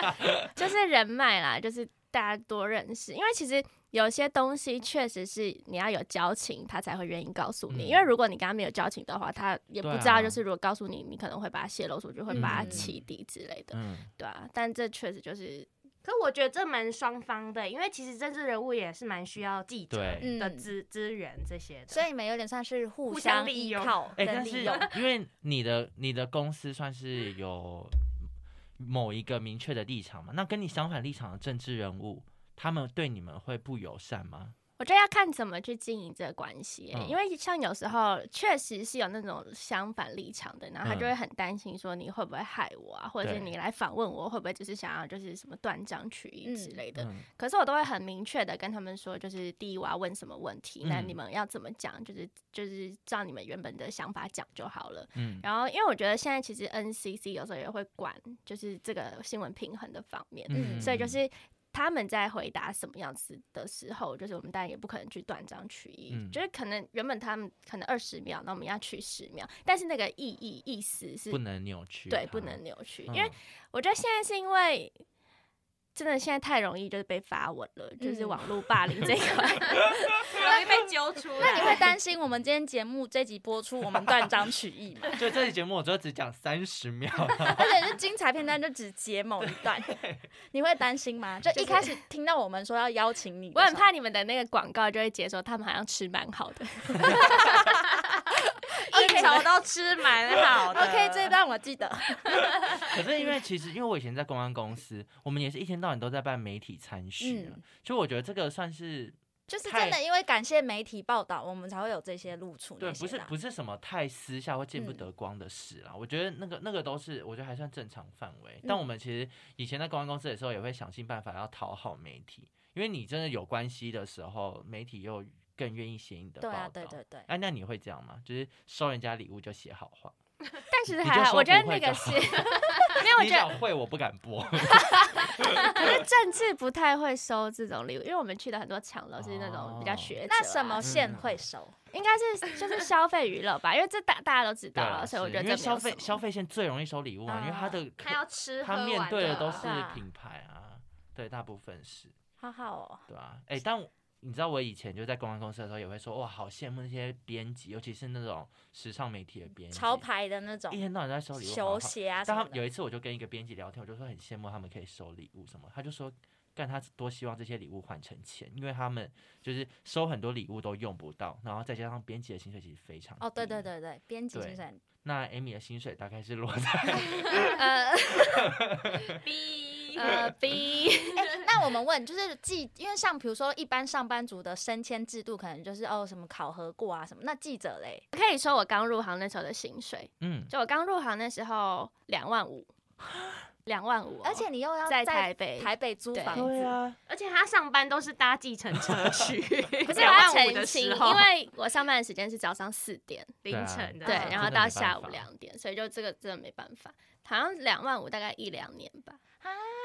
[SPEAKER 3] 就是人脉啦，就是大家多认识。因为其实有些东西确实是你要有交情，他才会愿意告诉你。嗯、因为如果你跟他没有交情的话，他也不知道，就是如果告诉你，你可能会把他泄露出去，会把他起底之类的。嗯，对啊。但这确实就是。
[SPEAKER 4] 可我觉得这蛮双方的，因为其实政治人物也是蛮需要记者的资资源这些的，
[SPEAKER 1] 所以你们有点算是互相依靠。
[SPEAKER 2] 哎、欸，但是因为你的你的公司算是有某一个明确的立场嘛，那跟你相反立场的政治人物，他们对你们会不友善吗？
[SPEAKER 3] 我觉得要看怎么去经营这个关系，嗯、因为像有时候确实是有那种相反立场的，然后他就会很担心说你会不会害我啊，嗯、或者是你来访问我会不会就是想要就是什么断章取义之类的。嗯、可是我都会很明确的跟他们说，就是第一我要问什么问题，那、嗯、你们要怎么讲，就是就是照你们原本的想法讲就好了。嗯、然后因为我觉得现在其实 NCC 有时候也会管，就是这个新闻平衡的方面，嗯、所以就是。他们在回答什么样子的时候，就是我们当然也不可能去断章取义，嗯、就是可能原本他们可能二十秒，那我们要取十秒，但是那个意义意思是
[SPEAKER 2] 不能扭曲，
[SPEAKER 3] 对，不能扭曲，嗯、因为我觉得现在是因为。真的现在太容易就是被发文了，嗯、就是网络霸凌这一块，
[SPEAKER 4] 容易被揪出来。
[SPEAKER 1] 那你会担心我们今天节目这集播出，我们断章取义吗？
[SPEAKER 2] 就，这期节目我就只讲三十秒，
[SPEAKER 1] 而且是精彩片段就只截某一段，你会担心吗？就一开始听到我们说要邀请你，
[SPEAKER 3] 我很怕你们的那个广告就会解说他们好像吃蛮好的。
[SPEAKER 4] 应酬都吃蛮好的。
[SPEAKER 1] OK，这一段我记得。
[SPEAKER 2] 可是因为 其实因为我以前在公关公司，我们也是一天到晚都在办媒体参叙，嗯、就我觉得这个算是
[SPEAKER 1] 就是真的，因为感谢媒体报道，我们才会有这些露出。
[SPEAKER 2] 对，不是不是什么太私下或见不得光的事啦。嗯、我觉得那个那个都是我觉得还算正常范围。嗯、但我们其实以前在公关公司的时候，也会想尽办法要讨好媒体，因为你真的有关系的时候，媒体又。更愿意写你的报道。对啊，
[SPEAKER 1] 对对对。
[SPEAKER 2] 哎、啊，那你会这样吗？就是收人家礼物就写好话。
[SPEAKER 3] 但其实还好，我觉得那个是 没有。我觉得
[SPEAKER 2] 会，我不敢播。
[SPEAKER 3] 可是政治不太会收这种礼物，因为我们去的很多场都是那种比较学、啊。
[SPEAKER 1] 那什么线会收？
[SPEAKER 3] 嗯、应该是就是消费娱乐吧，因为这大大家都知道了，所以我觉得这
[SPEAKER 2] 消费消费线最容易收礼物啊，因为他的
[SPEAKER 4] 他要吃，
[SPEAKER 2] 他面对的都是品牌啊，对，大部分是。
[SPEAKER 1] 好好哦。
[SPEAKER 2] 对啊，哎、欸，但。你知道我以前就在公关公司的时候，也会说哇，好羡慕那些编辑，尤其是那种时尚媒体的编辑，
[SPEAKER 1] 潮牌的那种，
[SPEAKER 2] 一天到晚在收礼物，
[SPEAKER 1] 球鞋啊。
[SPEAKER 2] 但他有一次，我就跟一个编辑聊天，我就说很羡慕他们可以收礼物什么，他就说，但他多希望这些礼物换成钱，因为他们就是收很多礼物都用不到，然后再加上编辑的薪水其实非常哦，
[SPEAKER 1] 对对对对，编辑薪水。
[SPEAKER 2] 那 Amy 的薪水大概是落在
[SPEAKER 3] 呃 B 呃 B，
[SPEAKER 1] 那我们问就是记，因为像比如说一般上班族的升迁制度，可能就是哦什么考核过啊什么，那记者嘞，
[SPEAKER 3] 可以说我刚入行那时候的薪水，嗯，就我刚入行那时候两万五，两万五，
[SPEAKER 1] 而且你又要
[SPEAKER 3] 在台北
[SPEAKER 1] 台北租房子，
[SPEAKER 2] 对啊，
[SPEAKER 4] 而且他上班都是搭计程车去，
[SPEAKER 3] 可是
[SPEAKER 4] 两
[SPEAKER 3] 他
[SPEAKER 4] 万五的
[SPEAKER 3] 澄清，因为我上班的时间是早上四点，
[SPEAKER 4] 凌晨的，
[SPEAKER 3] 对，
[SPEAKER 2] 啊
[SPEAKER 3] 然
[SPEAKER 2] 后
[SPEAKER 3] 到下午
[SPEAKER 2] 法
[SPEAKER 3] 两点，所以就这个真的没办法，好像两万五大概一两年吧。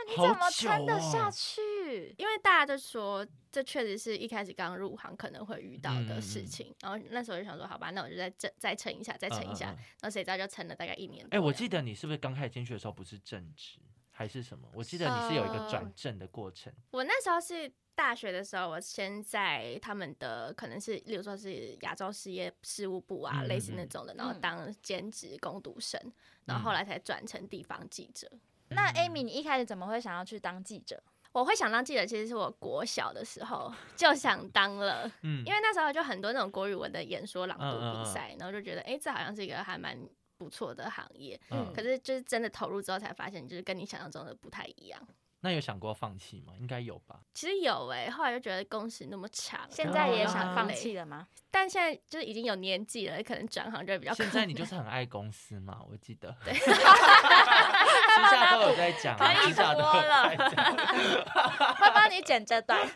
[SPEAKER 1] 你怎
[SPEAKER 2] 么
[SPEAKER 1] 撑得下去？
[SPEAKER 3] 因为大家就说这确实是一开始刚入行可能会遇到的事情，然后那时候就想说，好吧，那我就再再再撑一下，再撑一下，
[SPEAKER 2] 嗯嗯嗯
[SPEAKER 3] 然后谁知道就撑了大概一年多。
[SPEAKER 2] 哎、我记得你是不是刚开始进去的时候不是正职还是什么？我记得你是有一个转正的过程。
[SPEAKER 3] 我那时候是大学的时候，我先在他们的可能是，例如说是亚洲事业事务部啊，
[SPEAKER 2] 嗯
[SPEAKER 3] 类似那种的，然后当兼职工读生，然后后来才转成地方记者。
[SPEAKER 1] 那 Amy，你一开始怎么会想要去当记者？
[SPEAKER 3] 我会想当记者，其实是我国小的时候就想当了，
[SPEAKER 2] 嗯
[SPEAKER 3] 因为那时候就很多那种国语文的演说朗读比赛，
[SPEAKER 2] 嗯
[SPEAKER 3] 然后就觉得，哎、这好像是一个还蛮不错的行业。
[SPEAKER 2] 嗯
[SPEAKER 3] 可是就是真的投入之后，才发现就是跟你想象中的不太一样。
[SPEAKER 2] 那有想过放弃吗？应该有吧。
[SPEAKER 3] 其实有哎、后来就觉得工时那么长，
[SPEAKER 1] 现在也
[SPEAKER 2] 啊
[SPEAKER 1] 想放弃了吗？
[SPEAKER 3] 但现在就是已经有年纪了，可能转行就会比较。
[SPEAKER 2] 现在你就是很爱公司嘛，我记得。
[SPEAKER 3] 对
[SPEAKER 2] 私下都有在讲啊，
[SPEAKER 4] 可以
[SPEAKER 2] 私下都有
[SPEAKER 4] 播了
[SPEAKER 2] 在讲。
[SPEAKER 1] 会帮你剪这段。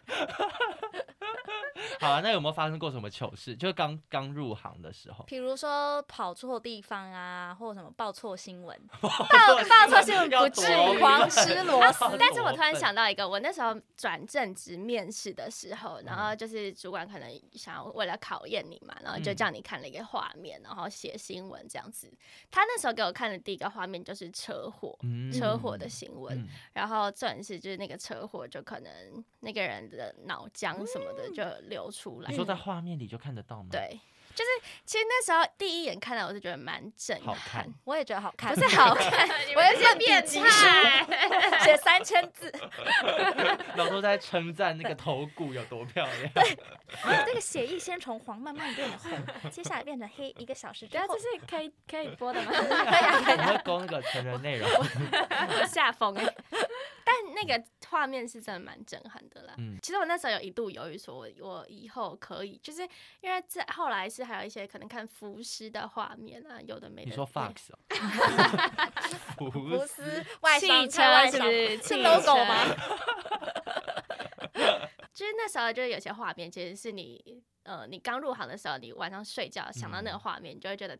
[SPEAKER 2] 好啊，那有没有发生过什么糗事？就是刚刚入行的时候，
[SPEAKER 1] 比如说跑错地方啊，或者什么报错新闻，
[SPEAKER 3] 报报错新闻
[SPEAKER 2] 要
[SPEAKER 3] 不至
[SPEAKER 2] 于
[SPEAKER 1] 狂吃 螺丝。
[SPEAKER 3] 但是我突然想到一个，我那时候转正职面试的时候，然
[SPEAKER 2] 嗯
[SPEAKER 3] 后就是主管可能想要为了考验你嘛，然后就叫你看了一个画面，然后写新闻这样子。他那时候给我看的第一个画面就是车祸，
[SPEAKER 2] 嗯
[SPEAKER 3] 车祸的新闻。
[SPEAKER 2] 嗯
[SPEAKER 3] 然后重点是就是那个车祸，就可能那个人的脑浆什么的就流出来。
[SPEAKER 2] 你说在画面里就看得到吗？，
[SPEAKER 3] 对，就是其实那时候第一眼看到我就觉得蛮震
[SPEAKER 2] 好看，
[SPEAKER 1] 我也觉得好看，
[SPEAKER 3] 不是好看，
[SPEAKER 1] 我也是
[SPEAKER 4] 变
[SPEAKER 1] 笔记
[SPEAKER 4] 态。
[SPEAKER 1] 写三千字。
[SPEAKER 2] 然后都在称赞那个头骨有多漂亮。
[SPEAKER 1] 对这个血液先从黄慢慢变得红，接下来变成黑，一个小时之后
[SPEAKER 3] 这。是可以可以播的吗？
[SPEAKER 1] 可以啊，可以
[SPEAKER 2] 你
[SPEAKER 1] 啊。
[SPEAKER 2] 会勾那个成人内容。
[SPEAKER 3] 我下风哎、但那个画面是真的蛮震撼的啦。
[SPEAKER 2] 嗯
[SPEAKER 3] 其实我那时候有一度犹豫，说我我以后可以，就是因为这后来是还有一些可能看浮尸的画面啊，有的没的。
[SPEAKER 2] 你说 Fox 哦？
[SPEAKER 1] 福
[SPEAKER 2] 福
[SPEAKER 1] 斯外
[SPEAKER 3] 汽
[SPEAKER 1] 商
[SPEAKER 3] 车是是？
[SPEAKER 1] 是 logo
[SPEAKER 3] 车
[SPEAKER 1] 吗？
[SPEAKER 3] 就是那时候就是有些画面，其实是你呃，你刚入行的时候，你晚上睡觉想到那个画面，你就会觉得。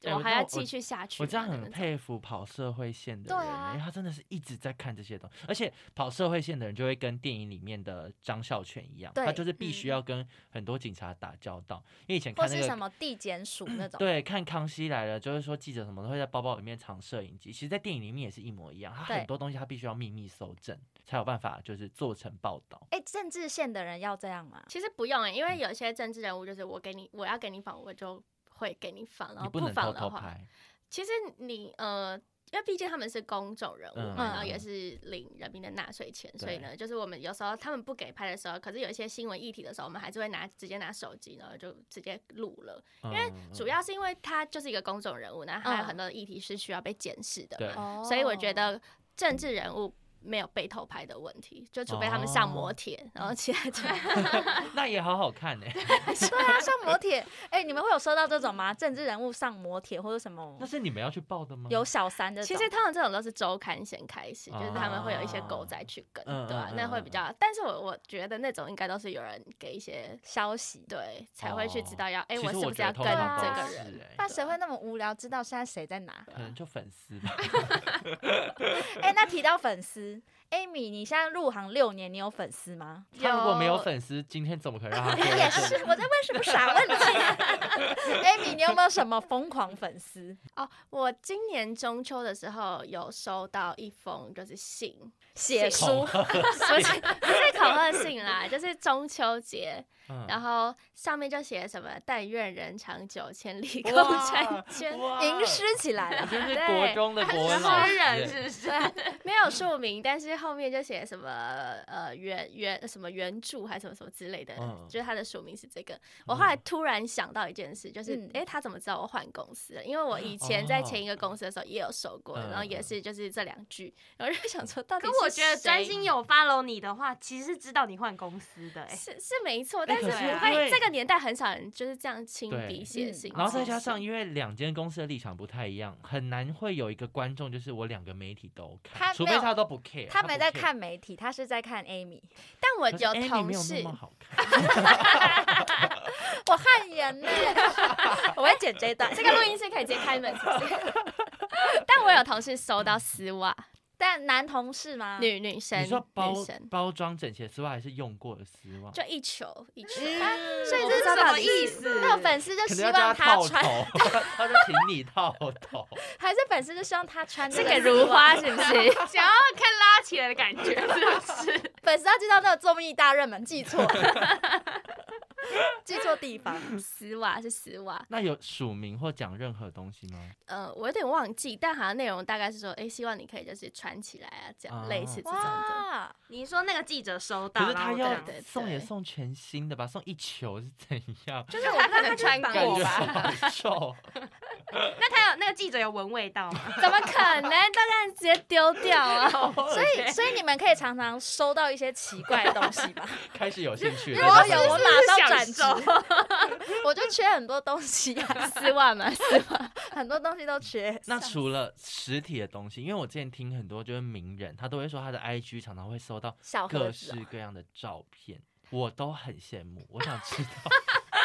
[SPEAKER 2] 对
[SPEAKER 3] 我还要继续下去吗。
[SPEAKER 2] 我这样很佩服跑社会线的人、因为他真的是一直在看这些东西，而且跑社会线的人就会跟电影里面的张孝全一
[SPEAKER 1] 样，
[SPEAKER 2] 他就是必须要跟很多警察打交道。因为以前看那个
[SPEAKER 1] 或是什么地检署那 种。
[SPEAKER 2] 对，看《康熙来了》，就是说记者什么都会在包包里面藏摄影机，其实，在电影里面也是一模一样，他很多东西他必须要秘密搜证，才有办法就是做成报道。
[SPEAKER 1] 哎，政治线的人要这样吗？
[SPEAKER 3] 其实不用哎、因为有些政治人物就是我给你，我要给你访，我就会给你放，然后
[SPEAKER 2] 不
[SPEAKER 3] 放的话，
[SPEAKER 2] 拍，
[SPEAKER 3] 其实你呃，因为毕竟他们是公众人物嘛，
[SPEAKER 2] 嗯
[SPEAKER 3] 然后也是领人民的纳税钱，所以呢，就是我们有时候他们不给拍的时候，可是有一些新闻议题的时候，我们还是会拿直接拿手机，然后就直接录了。
[SPEAKER 2] 因
[SPEAKER 3] 因为主要是因为他就是一个公众人物，那还有很多的议题是需要被检视的所以我觉得政治人物。没有被偷拍的问题，就除非他们上摩铁，然后其他就
[SPEAKER 2] 那也好好看呢、
[SPEAKER 1] 对啊，上摩铁。哎，你们会有收到这种吗？政治人物上摩铁或者什么
[SPEAKER 2] 那是你们要去报的吗？
[SPEAKER 1] 有小三的？
[SPEAKER 3] 其实通常这种都是周刊先开始，就是他们会有一些狗仔去跟，
[SPEAKER 2] 嗯
[SPEAKER 3] 对吧、
[SPEAKER 2] 嗯嗯
[SPEAKER 3] 那会比较，但是我我觉得那种应该都是有人给一些
[SPEAKER 1] 消息。
[SPEAKER 3] 对，才会去知道要，哎、
[SPEAKER 2] 其实
[SPEAKER 3] 是不是要跟
[SPEAKER 2] 这
[SPEAKER 3] 个人？
[SPEAKER 2] 欸
[SPEAKER 1] 那谁会那么无聊，知道现在谁在哪？
[SPEAKER 2] 可能就粉丝吧。
[SPEAKER 1] 哎，那提到粉丝，Amy，你现在入行六年，你有粉丝吗？
[SPEAKER 2] 他如果没有粉丝，今天怎么可能让他
[SPEAKER 1] 也是，我在问什么傻问题？Amy，你有没有什么疯狂粉丝？
[SPEAKER 3] 哦，我今年中秋的时候有收到一封就是信，
[SPEAKER 1] 写书，
[SPEAKER 3] 不是不是恐吓信啦，就是中秋节，
[SPEAKER 2] 嗯
[SPEAKER 3] 然后上面就写什么“但愿人长久，千里共婵娟”，
[SPEAKER 1] 吟诗起来了。
[SPEAKER 2] 真是国中的国文老诗
[SPEAKER 4] 人是不是？
[SPEAKER 3] 没有署名，但是后面就写什么呃原原什么原著还是什么什么之类的，
[SPEAKER 2] 嗯、
[SPEAKER 3] 就是他的署名是这个。我后来突然想到一件事，就是哎、
[SPEAKER 1] 嗯，
[SPEAKER 3] 他怎么知道我换公司了？因为我以前在前一个公司的时候也有收过，
[SPEAKER 2] 哦、
[SPEAKER 3] 然后也是就是这两句，然后就想说，到底
[SPEAKER 4] 可我觉得专心有？follow 你的话，其实是知道你换公司的、
[SPEAKER 3] 是是没错，但是
[SPEAKER 2] 可是
[SPEAKER 3] 我发现这个年代很少人就是这样亲笔写信，
[SPEAKER 2] 然后再加上因为两间公司的立场不太一样，很难会有一个观众就是我两个媒体都看，除非他都不 care，
[SPEAKER 1] 他没在看媒体，他是在看 Amy。
[SPEAKER 3] 但我有同事，
[SPEAKER 2] 没有那么好看
[SPEAKER 1] 我汗颜呢，我会剪这段，
[SPEAKER 3] 这个录音室可以直接开门是不是？但我有同事收到丝袜。
[SPEAKER 1] 但男同事吗？
[SPEAKER 3] 女女生，
[SPEAKER 2] 你说包包装整齐的丝袜还是用过的丝袜？
[SPEAKER 3] 就一球一球，
[SPEAKER 1] 嗯、所以这是什么意思？那粉丝就希望他穿，
[SPEAKER 2] 他就请你套头，
[SPEAKER 1] 还是粉丝就希望他穿
[SPEAKER 3] 这个如花是不是？
[SPEAKER 4] 想要看拉起来的感觉是不是？
[SPEAKER 1] 粉丝要知道那个综艺大热门记错。记错地方，
[SPEAKER 3] 丝袜是丝袜。
[SPEAKER 2] 那有署名或讲任何东西吗？
[SPEAKER 3] 呃，我有点忘记，但好像内容大概是说，哎、欸，希望你可以就是穿起来啊，这样、啊、类似这种的。
[SPEAKER 4] 你说那个记者收到，
[SPEAKER 2] 可是他要送也送全新的吧？送一球是怎样？
[SPEAKER 3] 就是我他可能穿过吧。
[SPEAKER 2] 瘦。
[SPEAKER 4] 那他有那个记者有闻味道吗？
[SPEAKER 3] 怎么可能？当然直接丢掉啊！
[SPEAKER 1] 所以，所以你们可以常常收到一些奇怪的东西吧？
[SPEAKER 2] 开始有兴趣
[SPEAKER 1] 了。如果有，我马上转职。我就缺很多东西啊，
[SPEAKER 3] 丝袜嘛，丝袜，
[SPEAKER 1] 很多东西都缺。
[SPEAKER 2] 那除了实体的东西，因为我之前听很多就是名人，他都会说他的 IG 常常会收到各式各样的照片，我都很羡慕。我想知道。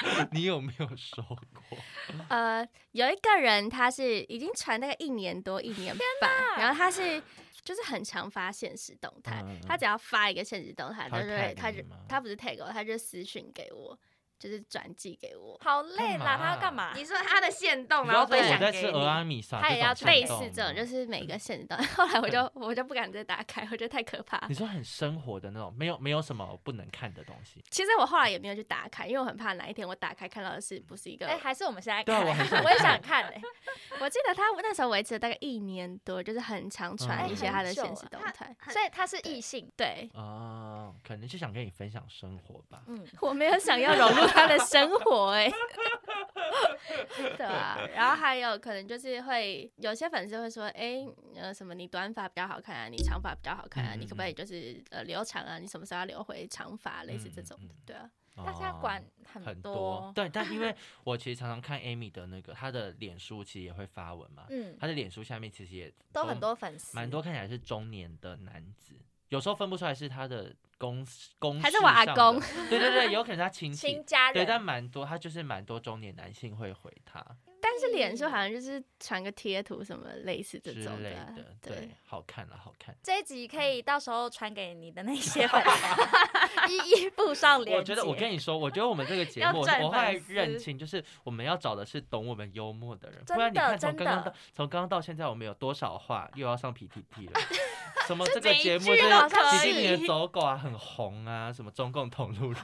[SPEAKER 2] 你有没有收过？
[SPEAKER 3] 呃，有一个人，他是已经传大概一年多、一年半，然后他是就是很常发现实动态，嗯、他只要发一个现实动态，他就会，他就他不是 tag 我，他就私讯给我。就是转寄给我，
[SPEAKER 1] 好累啦！他要干嘛？
[SPEAKER 4] 你说他的线动，然后分享给你。
[SPEAKER 2] 我在吃俄阿米莎，
[SPEAKER 3] 他也要类似这种，就是每个线动。后来我就我就不敢再打开，我觉得太可怕。
[SPEAKER 2] 你说很生活的那种，没有没有什么不能看的东西。
[SPEAKER 3] 其实我后来也没有去打开，因为我很怕哪一天我打开看到的是不是一个？
[SPEAKER 1] 哎，还是我们现在看？
[SPEAKER 2] 对，
[SPEAKER 1] 我也想看哎。
[SPEAKER 3] 我记得他那时候维持了大概一年多，就是很常传一些他的现实动态，
[SPEAKER 1] 所以他是异性。
[SPEAKER 3] 对
[SPEAKER 2] 哦，可能是想跟你分享生活吧。
[SPEAKER 3] 嗯，我没有想要融入 他的生活。我哎，对啊，然后还有可能就是会有些粉丝会说，哎、欸，呃，什么你短发比较好看啊，你长发比较好看啊，嗯、你可不可以就是呃留长啊？你什么时候要留回长发？类似这种的，对啊。
[SPEAKER 1] 大家管很多，
[SPEAKER 2] 很多，对，但因为我其实常常看 Amy 的那个，她的脸书其实也会发文嘛，嗯，她的脸书下面其实也
[SPEAKER 1] 都很多粉丝，
[SPEAKER 2] 蛮多看起来是中年的男子。有时候分不出来是他的公公
[SPEAKER 3] 还是我阿公，
[SPEAKER 2] 对对对，有可能他 亲戚
[SPEAKER 1] 亲家人，
[SPEAKER 2] 对，但蛮多，他就是蛮多中年男性会回他。
[SPEAKER 3] 但是脸书好像就是传个贴图什么类似这种的，
[SPEAKER 2] 的对，对好看了，好看。
[SPEAKER 1] 这一集可以到时候传给你的那 些粉丝，一一附上脸。
[SPEAKER 2] 我觉得我跟你说，我觉得我们这个 节目，我后来认清，就是我们要找的是懂我们幽默的人，不然你看从刚刚到从刚刚到现在，我们有多少话又要上 PPT 了？什么 这个节目就是习近平的走狗啊，很红啊，什么中共同路人，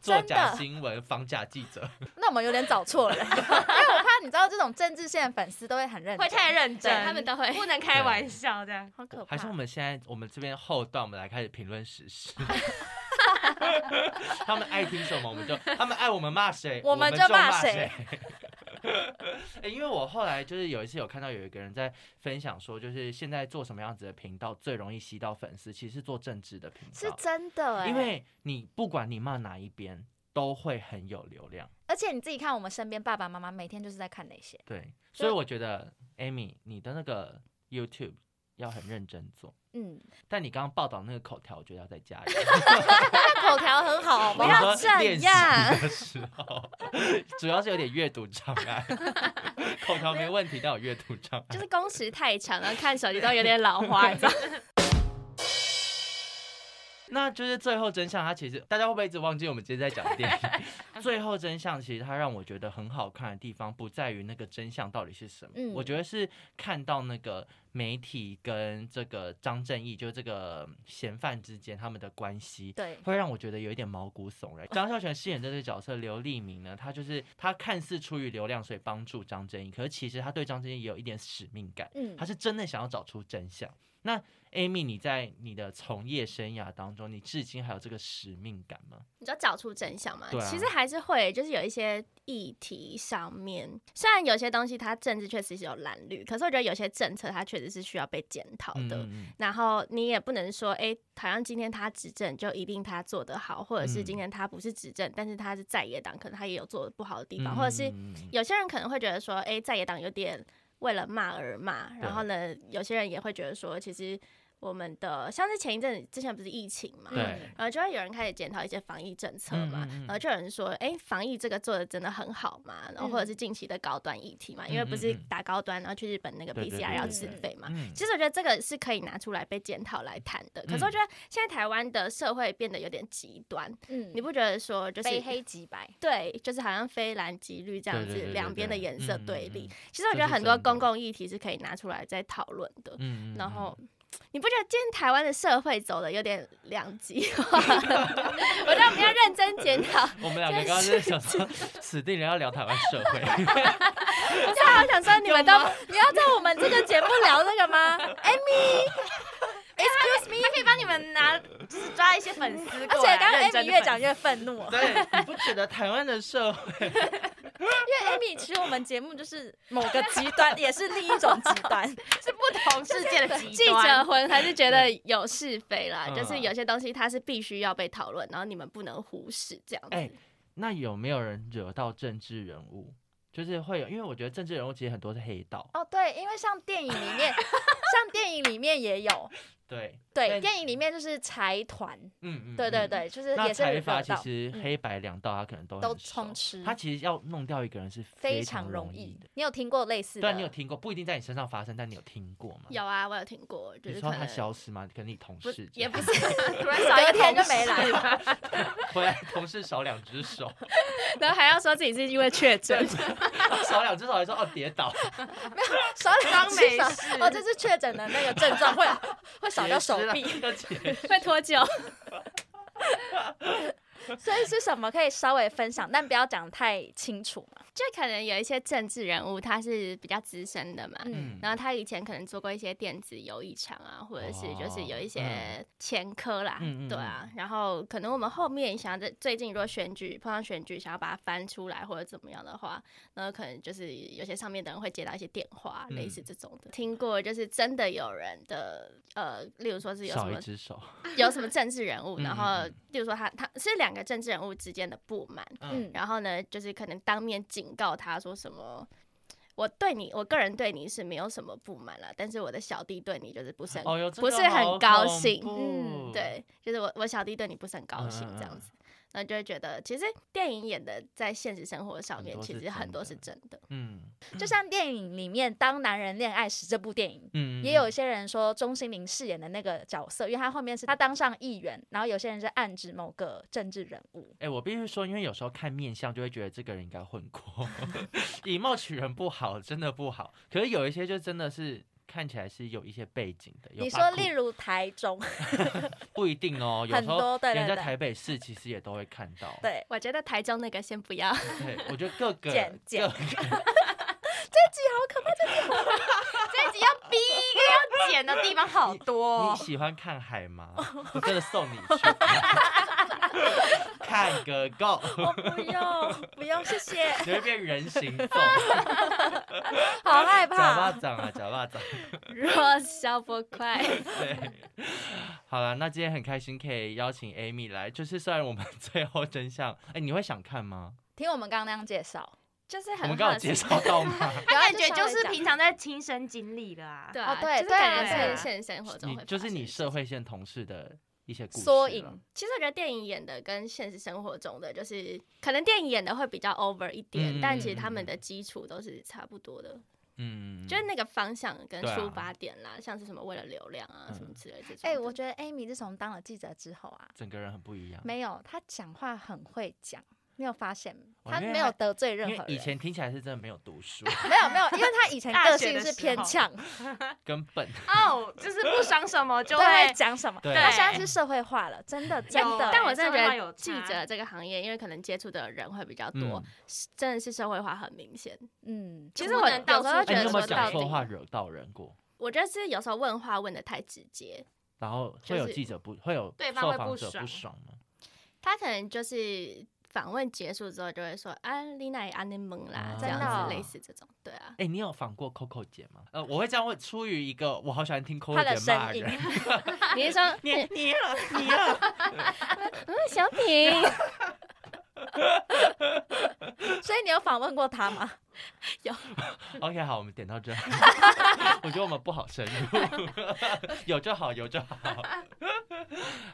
[SPEAKER 2] 作假新闻，防假记者。
[SPEAKER 1] 那我们有点找错了，因为我怕你知道这种政治线的粉丝都会很认真，
[SPEAKER 4] 会太认真，
[SPEAKER 3] 他们都会
[SPEAKER 4] 不能开玩笑这样，
[SPEAKER 1] 好可怕。
[SPEAKER 2] 还是我们现在我们这边后段，我们来开始评论时事。他们爱听什么，我们就他们爱我们骂谁，
[SPEAKER 1] 我们就骂谁。
[SPEAKER 2] 欸、因为我后来就是有一次有看到有一个人在分享说，就是现在做什么样子的频道最容易吸到粉丝，其实是做政治的频道，
[SPEAKER 1] 是真的、欸。
[SPEAKER 2] 因为你不管你骂哪一边，都会很有流量。
[SPEAKER 1] 而且你自己看，我们身边爸爸妈妈每天就是在看那些。
[SPEAKER 2] 对，所以我觉得 Amy，你的那个 YouTube 要很认真做。嗯，但你刚刚报道那个口条，我觉得要再加一点。
[SPEAKER 1] 口条很好，
[SPEAKER 3] 不要这样。
[SPEAKER 2] 的时候，主要是有点阅读障碍。口条没问题，但有阅读障碍。
[SPEAKER 3] 就是工时太长了，看手机都有点老花，你知道。
[SPEAKER 2] 那就是最后真相，它其实大家会不会一直忘记我们今天在讲电影？最后真相其实它让我觉得很好看的地方，不在于那个真相到底是什么，嗯、我觉得是看到那个媒体跟这个张正义，就这个嫌犯之间他们的关系，
[SPEAKER 1] 对，
[SPEAKER 2] 会让我觉得有一点毛骨悚然。张孝全饰演的这个角色刘立明呢，他就是他看似出于流量所以帮助张正义，可是其实他对张正义也有一点使命感，嗯，他是真的想要找出真相。那 Amy，你在你的从业生涯当中，你至今还有这个使命感吗？
[SPEAKER 3] 你知道找出真相
[SPEAKER 2] 吗？
[SPEAKER 3] 其实还是会，就是有一些议题上面，虽然有些东西它政治确实是有蓝绿，可是我觉得有些政策它确实是需要被检讨的。然后你也不能说，哎、欸，好像今天他执政就一定他做得好，或者是今天他不是执政，但是他是在野党，可能他也有做的不好的地方，嗯、或者是有些人可能会觉得说，哎、欸，在野党有点为了骂而骂，然后呢，有些人也会觉得说，其实。我们的像是前一阵之前不是疫情嘛，
[SPEAKER 2] 对，
[SPEAKER 3] 然后就会有人开始检讨一些防疫政策嘛，嗯嗯嗯，然后就有人说，哎，防疫这个做的真的很好嘛，然后或者是近期的高端议题嘛，嗯、因为不是打高端，然后去日本那个 PCR 要自费嘛，其实我觉得这个是可以拿出来被检讨来谈的。可是我觉得现在台湾的社会变得有点极端，嗯，你不觉得说就是
[SPEAKER 1] 非黑即白，
[SPEAKER 3] 对，就是好像非蓝即绿这样子，两边的颜色对立。其实我觉得很多公共议题是可以拿出来再讨论的，嗯，然后。你不觉得今天台湾的社会走的有点两极化？我觉得我们要认真检讨。
[SPEAKER 2] 我们两个刚刚在想说，死定了要聊台湾社会。
[SPEAKER 3] 我正好想说，你们都你要在我们这个节目聊这个吗？Amy，Excuse me，
[SPEAKER 4] 他可以帮你们拿，就是抓一些粉丝。
[SPEAKER 1] 而且刚刚 Amy 越讲越愤怒。
[SPEAKER 2] 对，你不觉得台湾的社会？
[SPEAKER 1] 因为 Amy 其实我们节目就是某个极端，也是另一种极端，
[SPEAKER 4] 是不同世界的极端。
[SPEAKER 3] 记者魂还是觉得有是非啦，就是有些东西它是必须要被讨论，然后你们不能忽视这样子。
[SPEAKER 2] 欸，那有没有人惹到政治人物？就是会有，因为我觉得政治人物其实很多是黑道。
[SPEAKER 1] 哦，对，因为像电影里面，像电影里面也有。
[SPEAKER 2] 对
[SPEAKER 1] 对，电影里面就是财团，嗯嗯，对对对，就是也是
[SPEAKER 2] 财阀，其实黑白两道他可能都
[SPEAKER 1] 都充斥。
[SPEAKER 2] 他其实要弄掉一个人是非常容易的。
[SPEAKER 1] 你有听过类似的？
[SPEAKER 2] 对，你有听过，不一定在你身上发生，但你有听过吗？
[SPEAKER 3] 有啊，我有听过，就是
[SPEAKER 2] 说他消失吗？跟你同事
[SPEAKER 3] 也不是，
[SPEAKER 4] 突然 少一天就没来了，
[SPEAKER 2] 回来同事少两只手，
[SPEAKER 3] 然后还要说自己是因为确诊，
[SPEAKER 2] 少两只手还说哦跌倒，
[SPEAKER 1] 没有少两只手我，这是确诊的那个症状会会。少掉手臂，
[SPEAKER 3] 会脱臼。
[SPEAKER 1] 所以是什么可以稍微分享，但不要讲太清楚嘛。
[SPEAKER 3] 就可能有一些政治人物，他是比较资深的嘛，嗯，然后他以前可能做过一些电子游艺场啊，或者是就是有一些前科啦，嗯、对啊。然后可能我们后面想要在最近如果选举碰上选举，想要把它翻出来或者怎么样的话，那可能就是有些上面的人会接到一些电话，嗯、类似这种的。听过就是真的有人的呃，例如说是有什么有什么政治人物，然后例如说他他是两个政治人物之间的不满，嗯，然后呢就是可能当面警告他说什么？我对你，我个人对你是没有什么不满了，但是我的小弟对你就是不是很、哦、不是很高兴。嗯，对，就是我我小弟对你不是很高兴这样子。嗯那就会觉得，其实电影演的在现实生活上面，其实很多是真的。嗯，
[SPEAKER 1] 就像电影里面《当男人恋爱时》这部电影，嗯，也有一些人说钟欣凌饰演的那个角色，因为他后面是他当上议员，然后有些人是暗指某个政治人物。
[SPEAKER 2] 哎、欸，我必须说，因为有时候看面相就会觉得这个人应该混过，以貌取人不好，真的不好。可是有一些就真的是。看起来是有一些背景的。
[SPEAKER 1] 你说，例如台中，
[SPEAKER 2] 不一定哦。有时候人在台北市其实也都会看到。
[SPEAKER 1] 对，
[SPEAKER 3] 我觉得台中那个先不要。
[SPEAKER 2] 对，我觉得各个
[SPEAKER 1] 剪剪。这集好可怕，这集好可怕，
[SPEAKER 4] 这集要逼一个要剪的地方好多。
[SPEAKER 2] 你喜欢看海吗？我真的送你去。看个够！
[SPEAKER 1] 我不用，不用，谢谢。
[SPEAKER 2] 你会变人形凤，
[SPEAKER 1] 好害怕。
[SPEAKER 2] 假巴掌啊，假巴掌。
[SPEAKER 3] 弱小不快。
[SPEAKER 2] 对，好了，那今天很开心可以邀请 Amy 来，就是虽然我们最后真相，哎、欸，你会想看吗？
[SPEAKER 1] 听我们刚刚那样介绍，
[SPEAKER 3] 就是很
[SPEAKER 2] 我们刚好介绍到吗？
[SPEAKER 4] 感觉就是平常在亲身经历的啊。
[SPEAKER 3] 对啊，对，就是感觉是现实生活中会，
[SPEAKER 2] 就是你社会线同事的。一些
[SPEAKER 1] 缩影，
[SPEAKER 3] 其实我觉得电影演的跟现实生活中的，就是可能电影演的会比较 over 一点，嗯、但其实他们的基础都是差不多的。嗯，就是那个方向跟出发点啦，啊、像是什么为了流量啊、嗯、什么之类这种。哎、
[SPEAKER 1] 欸，我觉得 Amy 自从当了记者之后啊，
[SPEAKER 2] 整个人很不一样。
[SPEAKER 1] 没有，他讲话很会讲。没有发现，他没有得罪任何人。
[SPEAKER 2] 以前听起来是真的没有读书。
[SPEAKER 1] 没有没有，因为他以前个性是偏呛，
[SPEAKER 2] 根本
[SPEAKER 4] 哦，就是不想什么就会
[SPEAKER 1] 讲什么。他现在是社会化了，真的真的。
[SPEAKER 3] 但我真的觉得记者这个行业，因为可能接触的人会比较多，真的是社会化很明显。嗯，其实我有时候觉得说到底，
[SPEAKER 2] 说话惹到人过。
[SPEAKER 3] 我觉得是有时候问话问的太直接，
[SPEAKER 2] 然后会有记者不、就是、会有
[SPEAKER 4] 对方会不爽
[SPEAKER 2] 不爽吗？
[SPEAKER 3] 他可能就是。访问结束之后就会说啊，丽娜也安尼蒙啦，这样子类似这种，对啊。
[SPEAKER 2] 哎，你有访过 Coco 姐吗？呃，我会这样问，出于一个我好喜欢听 Coco 姐骂人。
[SPEAKER 3] 你是说
[SPEAKER 2] 你你了你了？
[SPEAKER 3] 嗯，小品。
[SPEAKER 1] 所以你有访问过他吗？
[SPEAKER 3] 有。
[SPEAKER 2] OK，好，我们点到这。我觉得我们不好深入，有就好，有就好。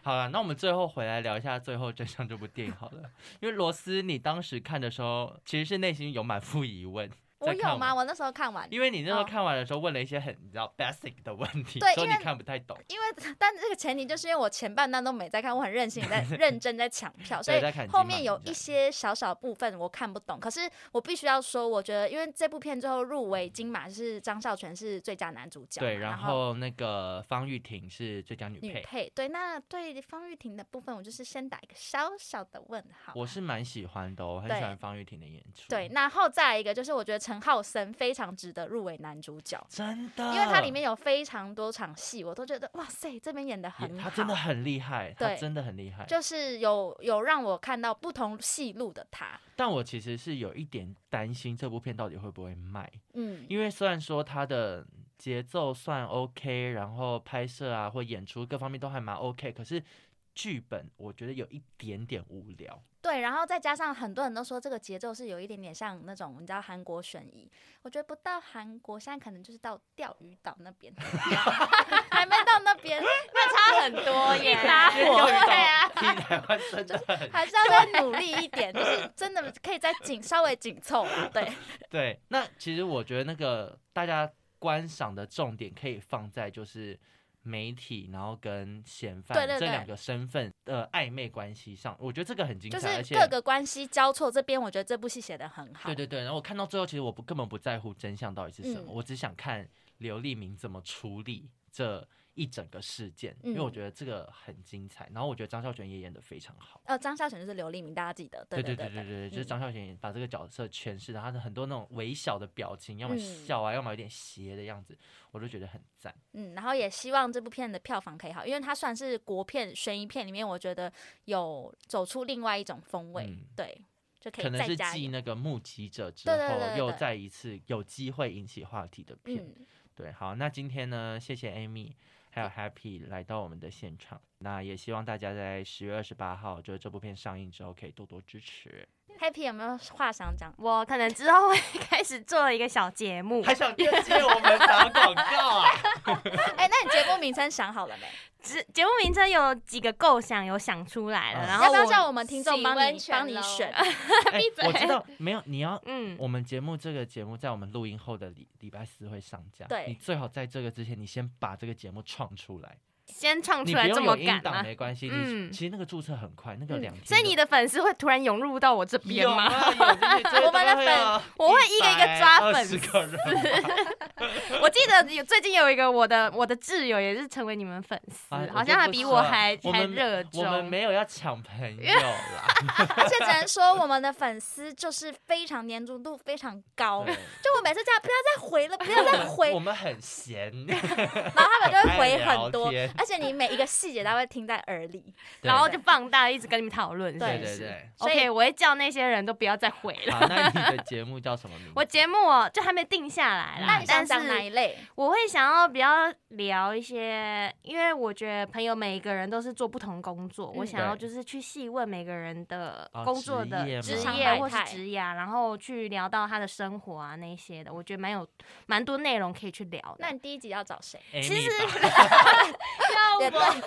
[SPEAKER 2] 好了，那我们最后回来聊一下《最后真相》这部电影好了，因为罗斯，你当时看的时候，其实是内心有满腹疑问。
[SPEAKER 1] 我有吗？我那时候看完，
[SPEAKER 2] 因为你那时候看完的时候问了一些很你知道 basic 的问题，
[SPEAKER 1] 对，
[SPEAKER 2] 所以你看不太懂。
[SPEAKER 1] 因为但这个前提就是因为我前半段都没在看，我很任性在 认真在抢票，所以后面有一些小小部分我看不懂。可是我必须要说，我觉得因为这部片最后入围金马是张孝全是最佳男主角，
[SPEAKER 2] 对，然后那个方玉婷是最佳女配。
[SPEAKER 1] 女配对，那对方玉婷的部分，我就是先打一个小小的问号。
[SPEAKER 2] 我是蛮喜欢的，我很喜欢方玉婷的演出。
[SPEAKER 1] 对，然后再一个就是我觉得陈昊森非。非常值得入围男主角，
[SPEAKER 2] 真的，
[SPEAKER 1] 因为它里面有非常多场戏，我都觉得哇塞，这边演的很好，
[SPEAKER 2] 他真的很厉害，对，真的很厉害，
[SPEAKER 1] 就是有有让我看到不同戏路的他。
[SPEAKER 2] 但我其实是有一点担心这部片到底会不会卖，
[SPEAKER 1] 嗯，
[SPEAKER 2] 因为虽然说它的节奏算 OK，然后拍摄啊或演出各方面都还蛮 OK，可是剧本我觉得有一点点无聊。
[SPEAKER 1] 对，然后再加上很多人都说这个节奏是有一点点像那种你知道韩国悬疑，我觉得不到韩国，现在可能就是到钓鱼岛那边，还没到那边，
[SPEAKER 4] 那差很多耶，
[SPEAKER 2] 搭伙
[SPEAKER 4] 对啊，
[SPEAKER 1] 还是要再努力一点，就是真的可以再紧稍微紧凑啊，对
[SPEAKER 2] 对，那其实我觉得那个大家观赏的重点可以放在就是。媒体，然后跟嫌犯这两个身份的暧昧关系上，我觉得这个很精彩，
[SPEAKER 1] 就是各个关系交错。这边我觉得这部戏写的很好。
[SPEAKER 2] 对对对，然后我看到最后，其实我不根本不在乎真相到底是什么，嗯、我只想看刘立明怎么处理这。一整个事件，因为我觉得这个很精彩，嗯、然后我觉得张孝全也演的非常好。
[SPEAKER 1] 呃，张孝全就是刘立明，大家记得。对对对
[SPEAKER 2] 对对对，就是张孝全把这个角色诠释的，他的很多那种微小的表情，要么笑啊，嗯、要么有点邪的样子，我都觉得很赞。
[SPEAKER 1] 嗯，然后也希望这部片的票房可以好，因为它算是国片悬疑片里面，我觉得有走出另外一种风味。嗯、对，就可以。可能是继
[SPEAKER 2] 那个目击者之后，又再一次有机会引起话题的片。
[SPEAKER 1] 嗯、
[SPEAKER 2] 对，好，那今天呢，谢谢 Amy。还有 Happy 来到我们的现场，那也希望大家在十月二十八号，就是这部片上映之后，可以多多支持。
[SPEAKER 1] Happy 有没有话想讲？
[SPEAKER 4] 我可能之后会 开始做一个小节目，
[SPEAKER 2] 还想接我们打广告啊？
[SPEAKER 1] 哎、欸，那你节目名称想好了没？
[SPEAKER 4] 节节目名称有几个构想，有想出来了，嗯、然后
[SPEAKER 1] 要不要叫我们听众帮你帮你选？
[SPEAKER 2] 闭嘴！我知道没有，你要嗯，我们节目这个节目在我们录音后的礼礼拜四会上架，
[SPEAKER 1] 对，
[SPEAKER 2] 你最好在这个之前，你先把这个节目创出来。
[SPEAKER 4] 先唱出来这么赶吗？
[SPEAKER 2] 没关系，嗯，其实那个注册很快，那个两天。
[SPEAKER 4] 所以你的粉丝会突然涌入到我这边吗？
[SPEAKER 1] 我们的粉，
[SPEAKER 4] 我会一个一个抓粉丝。我记得有最近有一个我的我的挚友也是成为你们粉丝，好像还比我还还热衷。
[SPEAKER 2] 我们没有要抢朋友啦，
[SPEAKER 1] 而且只能说我们的粉丝就是非常粘着度非常高。就我每次叫不要再回了，不要再回，
[SPEAKER 2] 我们很闲，
[SPEAKER 1] 然后他们就会回很多。而且你每一个细节都会听在耳里，
[SPEAKER 4] 然后就放大，一直跟你们讨论。
[SPEAKER 2] 对对对。
[SPEAKER 4] OK，我会叫那些人都不要再回了。
[SPEAKER 2] 好，那你的节目叫什么名字？
[SPEAKER 4] 我节目哦，就还没定下来啦。
[SPEAKER 1] 那你想讲哪一类？
[SPEAKER 4] 我会想要比较聊一些，因为我觉得朋友每一个人都是做不同工作，我想要就是去细问每个人的工作的职业或是职业，然后去聊到他的生活啊那些的，我觉得蛮有蛮多内容可以去聊。
[SPEAKER 1] 那你第一集要找谁？
[SPEAKER 4] 其
[SPEAKER 2] 实。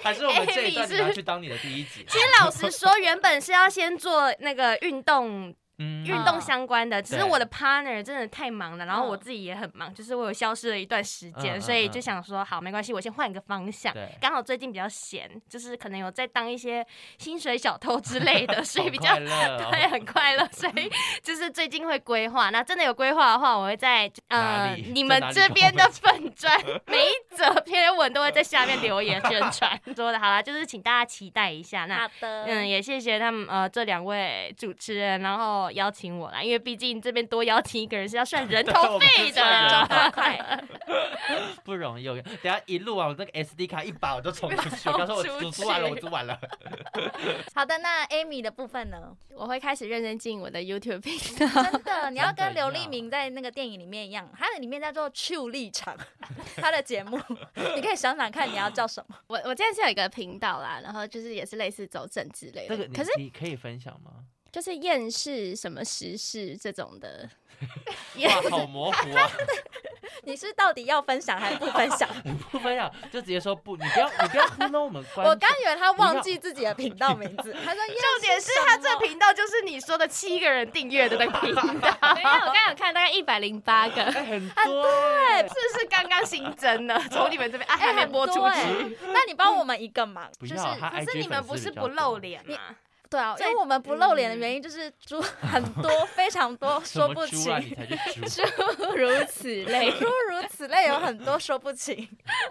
[SPEAKER 2] 还是我们这一段你要去当你的第一集？
[SPEAKER 4] 其实老实说，原本是要先做那个运动。嗯，运动相关的，只是我的 partner 真的太忙了，然后我自己也很忙，就是我有消失了一段时间，所以就想说，好，没关系，我先换一个方向。刚好最近比较闲，就是可能有在当一些薪水小偷之类的，所以比较 对，很快乐，所以就是最近会规划。那真的有规划的话，我会在呃你们这边的粉砖每一则篇文都会在下面留言宣传。说的好啦，就是请大家期待一下。那好的嗯，也谢谢他们呃这两位主持人，然后。要邀请我啦，因为毕竟这边多邀请一个人是要算人 头费的，
[SPEAKER 2] 不容易。等下一录完，我那个 SD 卡一把我就冲出去，我刚说我煮煮完了，我煮完了。
[SPEAKER 1] 好的，那 Amy 的部分呢？
[SPEAKER 3] 我会开始认真经营我的 YouTube 频道。
[SPEAKER 1] 真的，你要跟刘立明在那个电影里面一样，他的里面叫做 True 立场，他的节目，你可以想想看你要叫什么。
[SPEAKER 3] 我我现在是有一个频道啦，然后就是也是类似走政之类的。
[SPEAKER 2] 这个可是你可以分享吗？
[SPEAKER 3] 就是厌世什么时事这种的，
[SPEAKER 2] 哇，好模糊啊！
[SPEAKER 1] 你是到底要分享还是不分享？
[SPEAKER 2] 不分享就直接说不，你不要你不要糊弄我们。
[SPEAKER 1] 我刚以为他忘记自己的频道名字，他说
[SPEAKER 4] 重点是他这频道就是你说的七个人订阅的那个频道。
[SPEAKER 3] 没有，我刚刚有看大概一百零八个，
[SPEAKER 2] 很多，对，
[SPEAKER 4] 这是刚刚新增的，从你们这边啊还没播出去。
[SPEAKER 1] 那你帮我们一个忙，
[SPEAKER 2] 就是
[SPEAKER 4] 可是你们不是不露脸吗？
[SPEAKER 1] 对啊，因为我们不露脸的原因就是猪很多非常多 说不清，
[SPEAKER 3] 诸如此类，
[SPEAKER 1] 诸如此类有很多说不清。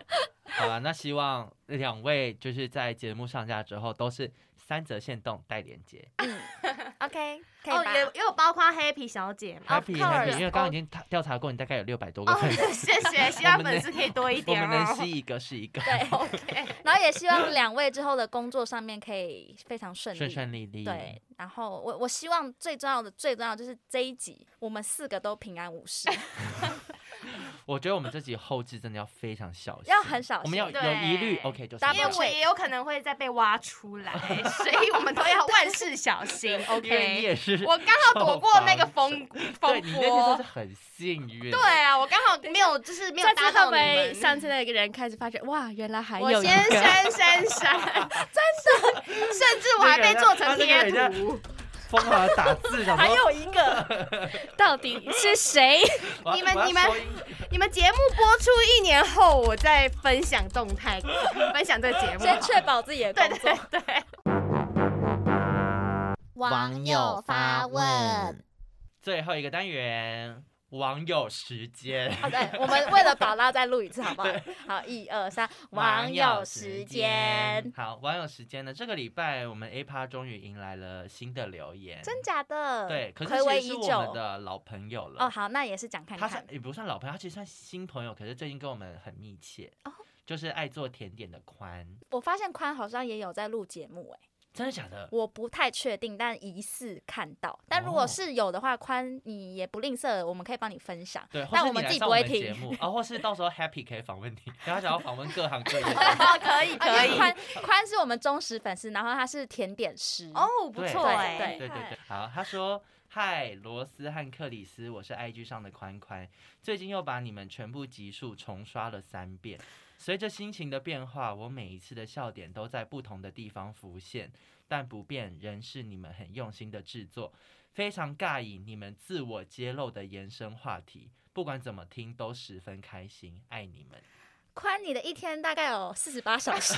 [SPEAKER 2] 好了，那希望两位就是在节目上架之后都是。三折限动带连接，
[SPEAKER 1] 嗯，OK，可以
[SPEAKER 4] 哦，也也有包括 Happy 小姐
[SPEAKER 2] ，Happy Happy，因为刚刚已经调查过，你大概有六百多个粉丝，
[SPEAKER 4] 谢谢，希望粉丝可以多一点，
[SPEAKER 2] 我们能吸一个是一个，
[SPEAKER 1] 对，OK，然后也希望两位之后的工作上面可以非常顺利，
[SPEAKER 2] 顺顺利利，
[SPEAKER 1] 对，然后我我希望最重要的最重要就是这一集我们四个都平安无事。
[SPEAKER 2] 我觉得我们这集后置真的要非常小心，
[SPEAKER 1] 要很小心，
[SPEAKER 2] 我们要有疑虑，OK，就是
[SPEAKER 4] 因为我也有可能会再被挖出来，所以我们都要万事小心，OK。
[SPEAKER 2] 你也是，
[SPEAKER 4] 我刚好躲过那个风风波，
[SPEAKER 2] 你那天是很幸运。
[SPEAKER 4] 对啊，我刚好没有，就是没有搭到你们。
[SPEAKER 3] 上次那个人开始发觉，哇，原来还有。
[SPEAKER 4] 我先删删删，真的，甚至我还被做成贴图。
[SPEAKER 2] 疯狂的打字，
[SPEAKER 1] 还有一个，
[SPEAKER 3] 到底是谁？
[SPEAKER 4] 你们、你们、你们节目播出一年后，我再分享动态，分享这个节目，
[SPEAKER 1] 先确保自己的工作。
[SPEAKER 4] 对对对。
[SPEAKER 1] 网友发问，
[SPEAKER 2] 最后一个单元。网友时间，
[SPEAKER 1] 好的，我们为了宝拉再录一次，好不好？好，一二三，网友时间。
[SPEAKER 2] 好，网友时间呢？这个礼拜我们 A 趴终于迎来了新的留言，
[SPEAKER 1] 真假的？
[SPEAKER 2] 对，可是其实是我们的老朋友了。
[SPEAKER 1] 哦，好，那也是讲看看。
[SPEAKER 2] 他也不算老朋友，他其实算新朋友，可是最近跟我们很密切。哦，就是爱做甜点的宽。
[SPEAKER 1] 我发现宽好像也有在录节目，哎。
[SPEAKER 2] 真的假的？
[SPEAKER 1] 我不太确定，但疑似看到。但如果是有的话，宽你也不吝啬，我们可以帮你分享。
[SPEAKER 2] 对，
[SPEAKER 1] 但我们自己不会听。
[SPEAKER 2] 节目啊，或是到时候 Happy 可以访问你，然后想要访问各行各业。
[SPEAKER 4] 可以可以。宽
[SPEAKER 1] 宽是我们忠实粉丝，然后他是甜点师。
[SPEAKER 4] 哦，不错哎。
[SPEAKER 2] 对对对对。好，他说：“嗨，罗斯和克里斯，我是 IG 上的宽宽，最近又把你们全部集数重刷了三遍。”随着心情的变化，我每一次的笑点都在不同的地方浮现，但不变仍是你们很用心的制作。非常尬意你们自我揭露的延伸话题，不管怎么听都十分开心，爱你们。
[SPEAKER 1] 宽你的一天大概有四十八小时，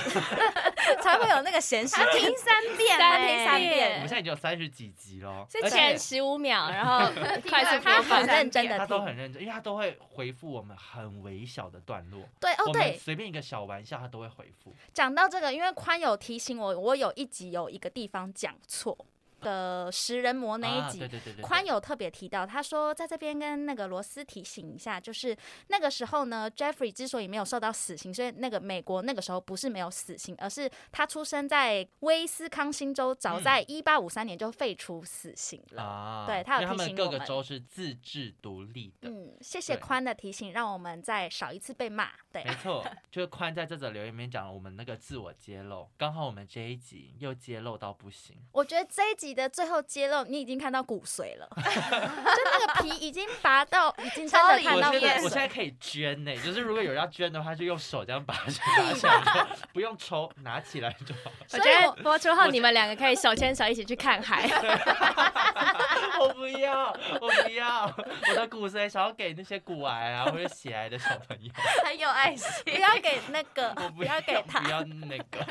[SPEAKER 1] 才会有那个闲时
[SPEAKER 4] 听三遍，
[SPEAKER 1] 听三遍。
[SPEAKER 2] 我们现在已经有三十几集了，
[SPEAKER 3] 是前十五秒，然后 快速
[SPEAKER 1] 他很认真的，
[SPEAKER 2] 他都很认真，因为他都会回复我们很微小的段落。
[SPEAKER 1] 对哦，对，
[SPEAKER 2] 随便一个小玩笑，他都会回复。
[SPEAKER 1] 讲到这个，因为宽有提醒我，我有一集有一个地方讲错。的食人魔那一集，对对对宽有特别提到，他说在这边跟那个罗斯提醒一下，就是那个时候呢，Jeffrey 之所以没有受到死刑，所以那个美国那个时候不是没有死刑，而是他出生在威斯康星州，早在一八五三年就废除死刑了。啊、对他有提醒我们，
[SPEAKER 2] 各个州是自治独立的。
[SPEAKER 1] 嗯，谢谢宽的提醒，让我们再少一次被骂。对，
[SPEAKER 2] 没错，就是宽在这则留言里面讲了我们那个自我揭露，刚好我们这一集又揭露到不行。
[SPEAKER 1] 我觉得这一集。你的最后揭露，你已经看到骨髓了，就那个皮已经拔到，已经真的看到骨髓。
[SPEAKER 2] 我现在可以捐呢，就是如果有人要捐的话，就用手这样拔起来，不用抽，拿起来就好。
[SPEAKER 3] 我觉得播出后你们两个可以手牵手一起去看海。
[SPEAKER 2] 我不要，我不要，我的骨髓想要给那些骨癌啊或者血癌的小朋友，
[SPEAKER 4] 很有爱心，
[SPEAKER 1] 不要给那个，
[SPEAKER 2] 我
[SPEAKER 1] 不要给他，
[SPEAKER 2] 不要那个。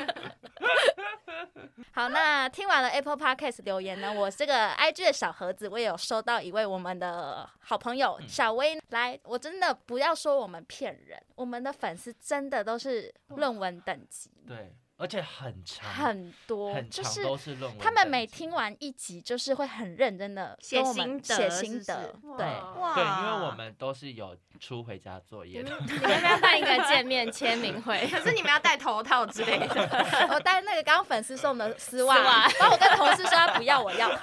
[SPEAKER 1] 好，那听完了 Apple Podcast 留言呢，我这个 IG 的小盒子，我也有收到一位我们的好朋友小薇来，我真的不要说我们骗人，我们的粉丝真的都是论文等级，
[SPEAKER 2] 对。而且很长，
[SPEAKER 1] 很多，
[SPEAKER 2] 很长
[SPEAKER 1] 就是
[SPEAKER 2] 都是论文。
[SPEAKER 1] 他们每听完一集，就是会很认真的
[SPEAKER 4] 写心得，
[SPEAKER 1] 写心得，对，
[SPEAKER 4] 哇，
[SPEAKER 2] 对，因为我们都是有出回家作业的。
[SPEAKER 3] 你们要办一个见面签名会，
[SPEAKER 4] 可是你们要戴头套之类的。
[SPEAKER 1] 我戴那个刚刚粉丝送的丝袜，然后我跟同事说他不要，我要。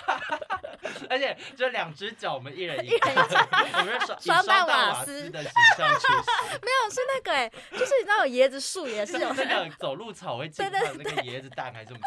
[SPEAKER 2] 而且就两只脚，我们一人一个，我们双
[SPEAKER 1] 双蛋瓦
[SPEAKER 2] 斯的形象。
[SPEAKER 1] 没有，是那个哎，就是你知道有椰子树也是有
[SPEAKER 2] 那个走路草会进到那个椰子蛋还是什么。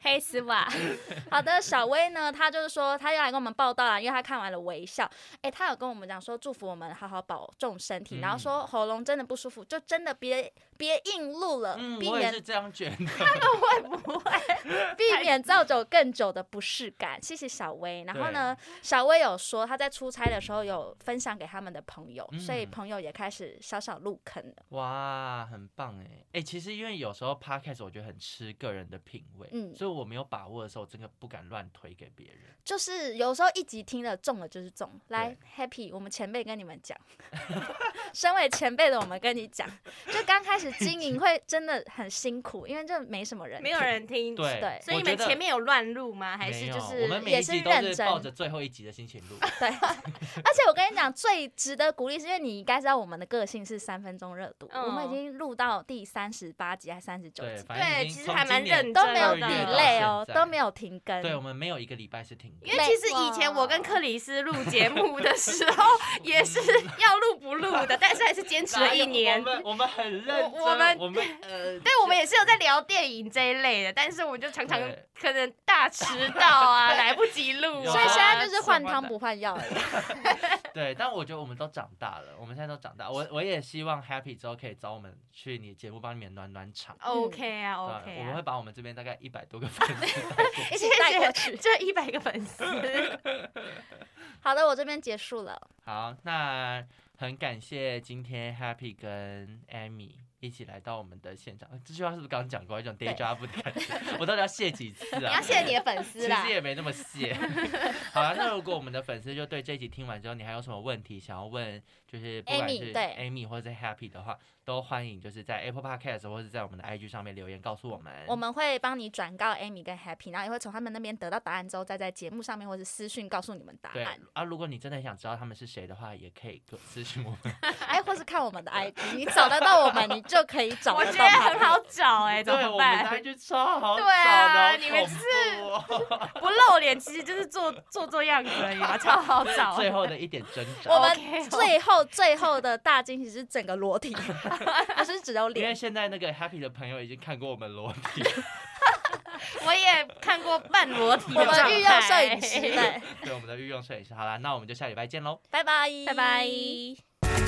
[SPEAKER 3] 黑丝袜。
[SPEAKER 1] 好的，小薇呢，她就是说她要来跟我们报道了，因为她看完了微笑，哎，她有跟我们讲说祝福我们好好保重身体，然后说喉咙真的不舒服，就真的别别硬录了，避免。
[SPEAKER 2] 这样觉得。
[SPEAKER 4] 他们会不会
[SPEAKER 1] 避免造就更久的不适感？谢谢小薇。然后呢，小薇有说她在出差的时候有分享给他们的朋友，所以朋友也开始小小入坑了。
[SPEAKER 2] 哇，很棒哎哎，其实因为有时候 podcast 我觉得很吃个人的品味，嗯，所以我没有把握的时候，真的不敢乱推给别人。
[SPEAKER 1] 就是有时候一集听了中了就是中。来，Happy，我们前辈跟你们讲，身为前辈的我们跟你讲，就刚开始经营 会真的很辛苦，因为这没什么人，
[SPEAKER 4] 没有人听，
[SPEAKER 2] 对
[SPEAKER 1] 对，
[SPEAKER 4] 所以你们前面有乱录吗？还是就是
[SPEAKER 2] 我们每一集都是抱着最后一集的心情录。
[SPEAKER 1] 对，而且我跟你讲，最值得鼓励是因为你应该知道我们的个性是三分钟热度，我们已经录到第三十八集还是三十九集，
[SPEAKER 4] 对，其实还蛮认真，
[SPEAKER 1] 都没有 delay 哦，都没有停更，
[SPEAKER 2] 对，我们没有一个礼拜是停。
[SPEAKER 4] 因为其实以前我跟克里斯录节目的时候，也是要录不录的，但是还是坚持了一年。
[SPEAKER 2] 我们我们很认真，
[SPEAKER 4] 我们
[SPEAKER 2] 我们呃，
[SPEAKER 4] 对，我们也是有在聊电影这一类的，但是我们就常常可能大迟到啊，来不及录，
[SPEAKER 1] 所以现在就是换汤不换药了。
[SPEAKER 2] 对，但我觉得我们都长大了，我们现在都长大。我我也希望 Happy 之后可以找我们去你节目帮你们暖暖场。
[SPEAKER 4] OK 啊，OK。
[SPEAKER 2] 我们会把我们这边大概一百多个粉丝
[SPEAKER 4] 一起带过去，这一百个粉丝。
[SPEAKER 1] 好的，我这边结束了。
[SPEAKER 2] 好，那很感谢今天 Happy 跟 Amy 一起来到我们的现场。这句话是不是刚刚讲过一种 deja vu 的感觉？我到底要谢几次啊？
[SPEAKER 4] 你要谢你的粉丝啦。
[SPEAKER 2] 其实也没那么谢。好了，那如果我们的粉丝就对这一集听完之后，你还有什么问题想要问，就是不管是 Amy 或者是 Happy 的话。都欢迎，就是在 Apple Podcast 或者在我们的 IG 上面留言告诉我们，
[SPEAKER 1] 我们会帮你转告 Amy 跟 Happy，然后也会从他们那边得到答案之后，再在节目上面或者私讯告诉你们答案。
[SPEAKER 2] 啊，如果你真的想知道他们是谁的话，也可以私讯我们，
[SPEAKER 1] 哎，或是看我们的 IG，你找得到我们，你就可以找得到。
[SPEAKER 4] 我觉得很好找哎、欸，怎么办？
[SPEAKER 2] 对，我们的 IG 超好找的。
[SPEAKER 4] 对啊，你们是不露脸，其实就是做做做样子而已嘛，超好找。
[SPEAKER 2] 最后的一点挣扎，
[SPEAKER 1] 我们最后最后的大惊喜是整个裸体，不是只有脸。
[SPEAKER 2] 因为现在那个 Happy 的朋友已经看过我们裸体，
[SPEAKER 4] 我也看过半裸体。
[SPEAKER 1] 我们御用摄影师，对，
[SPEAKER 2] 对，我们的御用摄影师。好了，那我们就下礼拜见喽，
[SPEAKER 1] 拜拜，
[SPEAKER 4] 拜拜。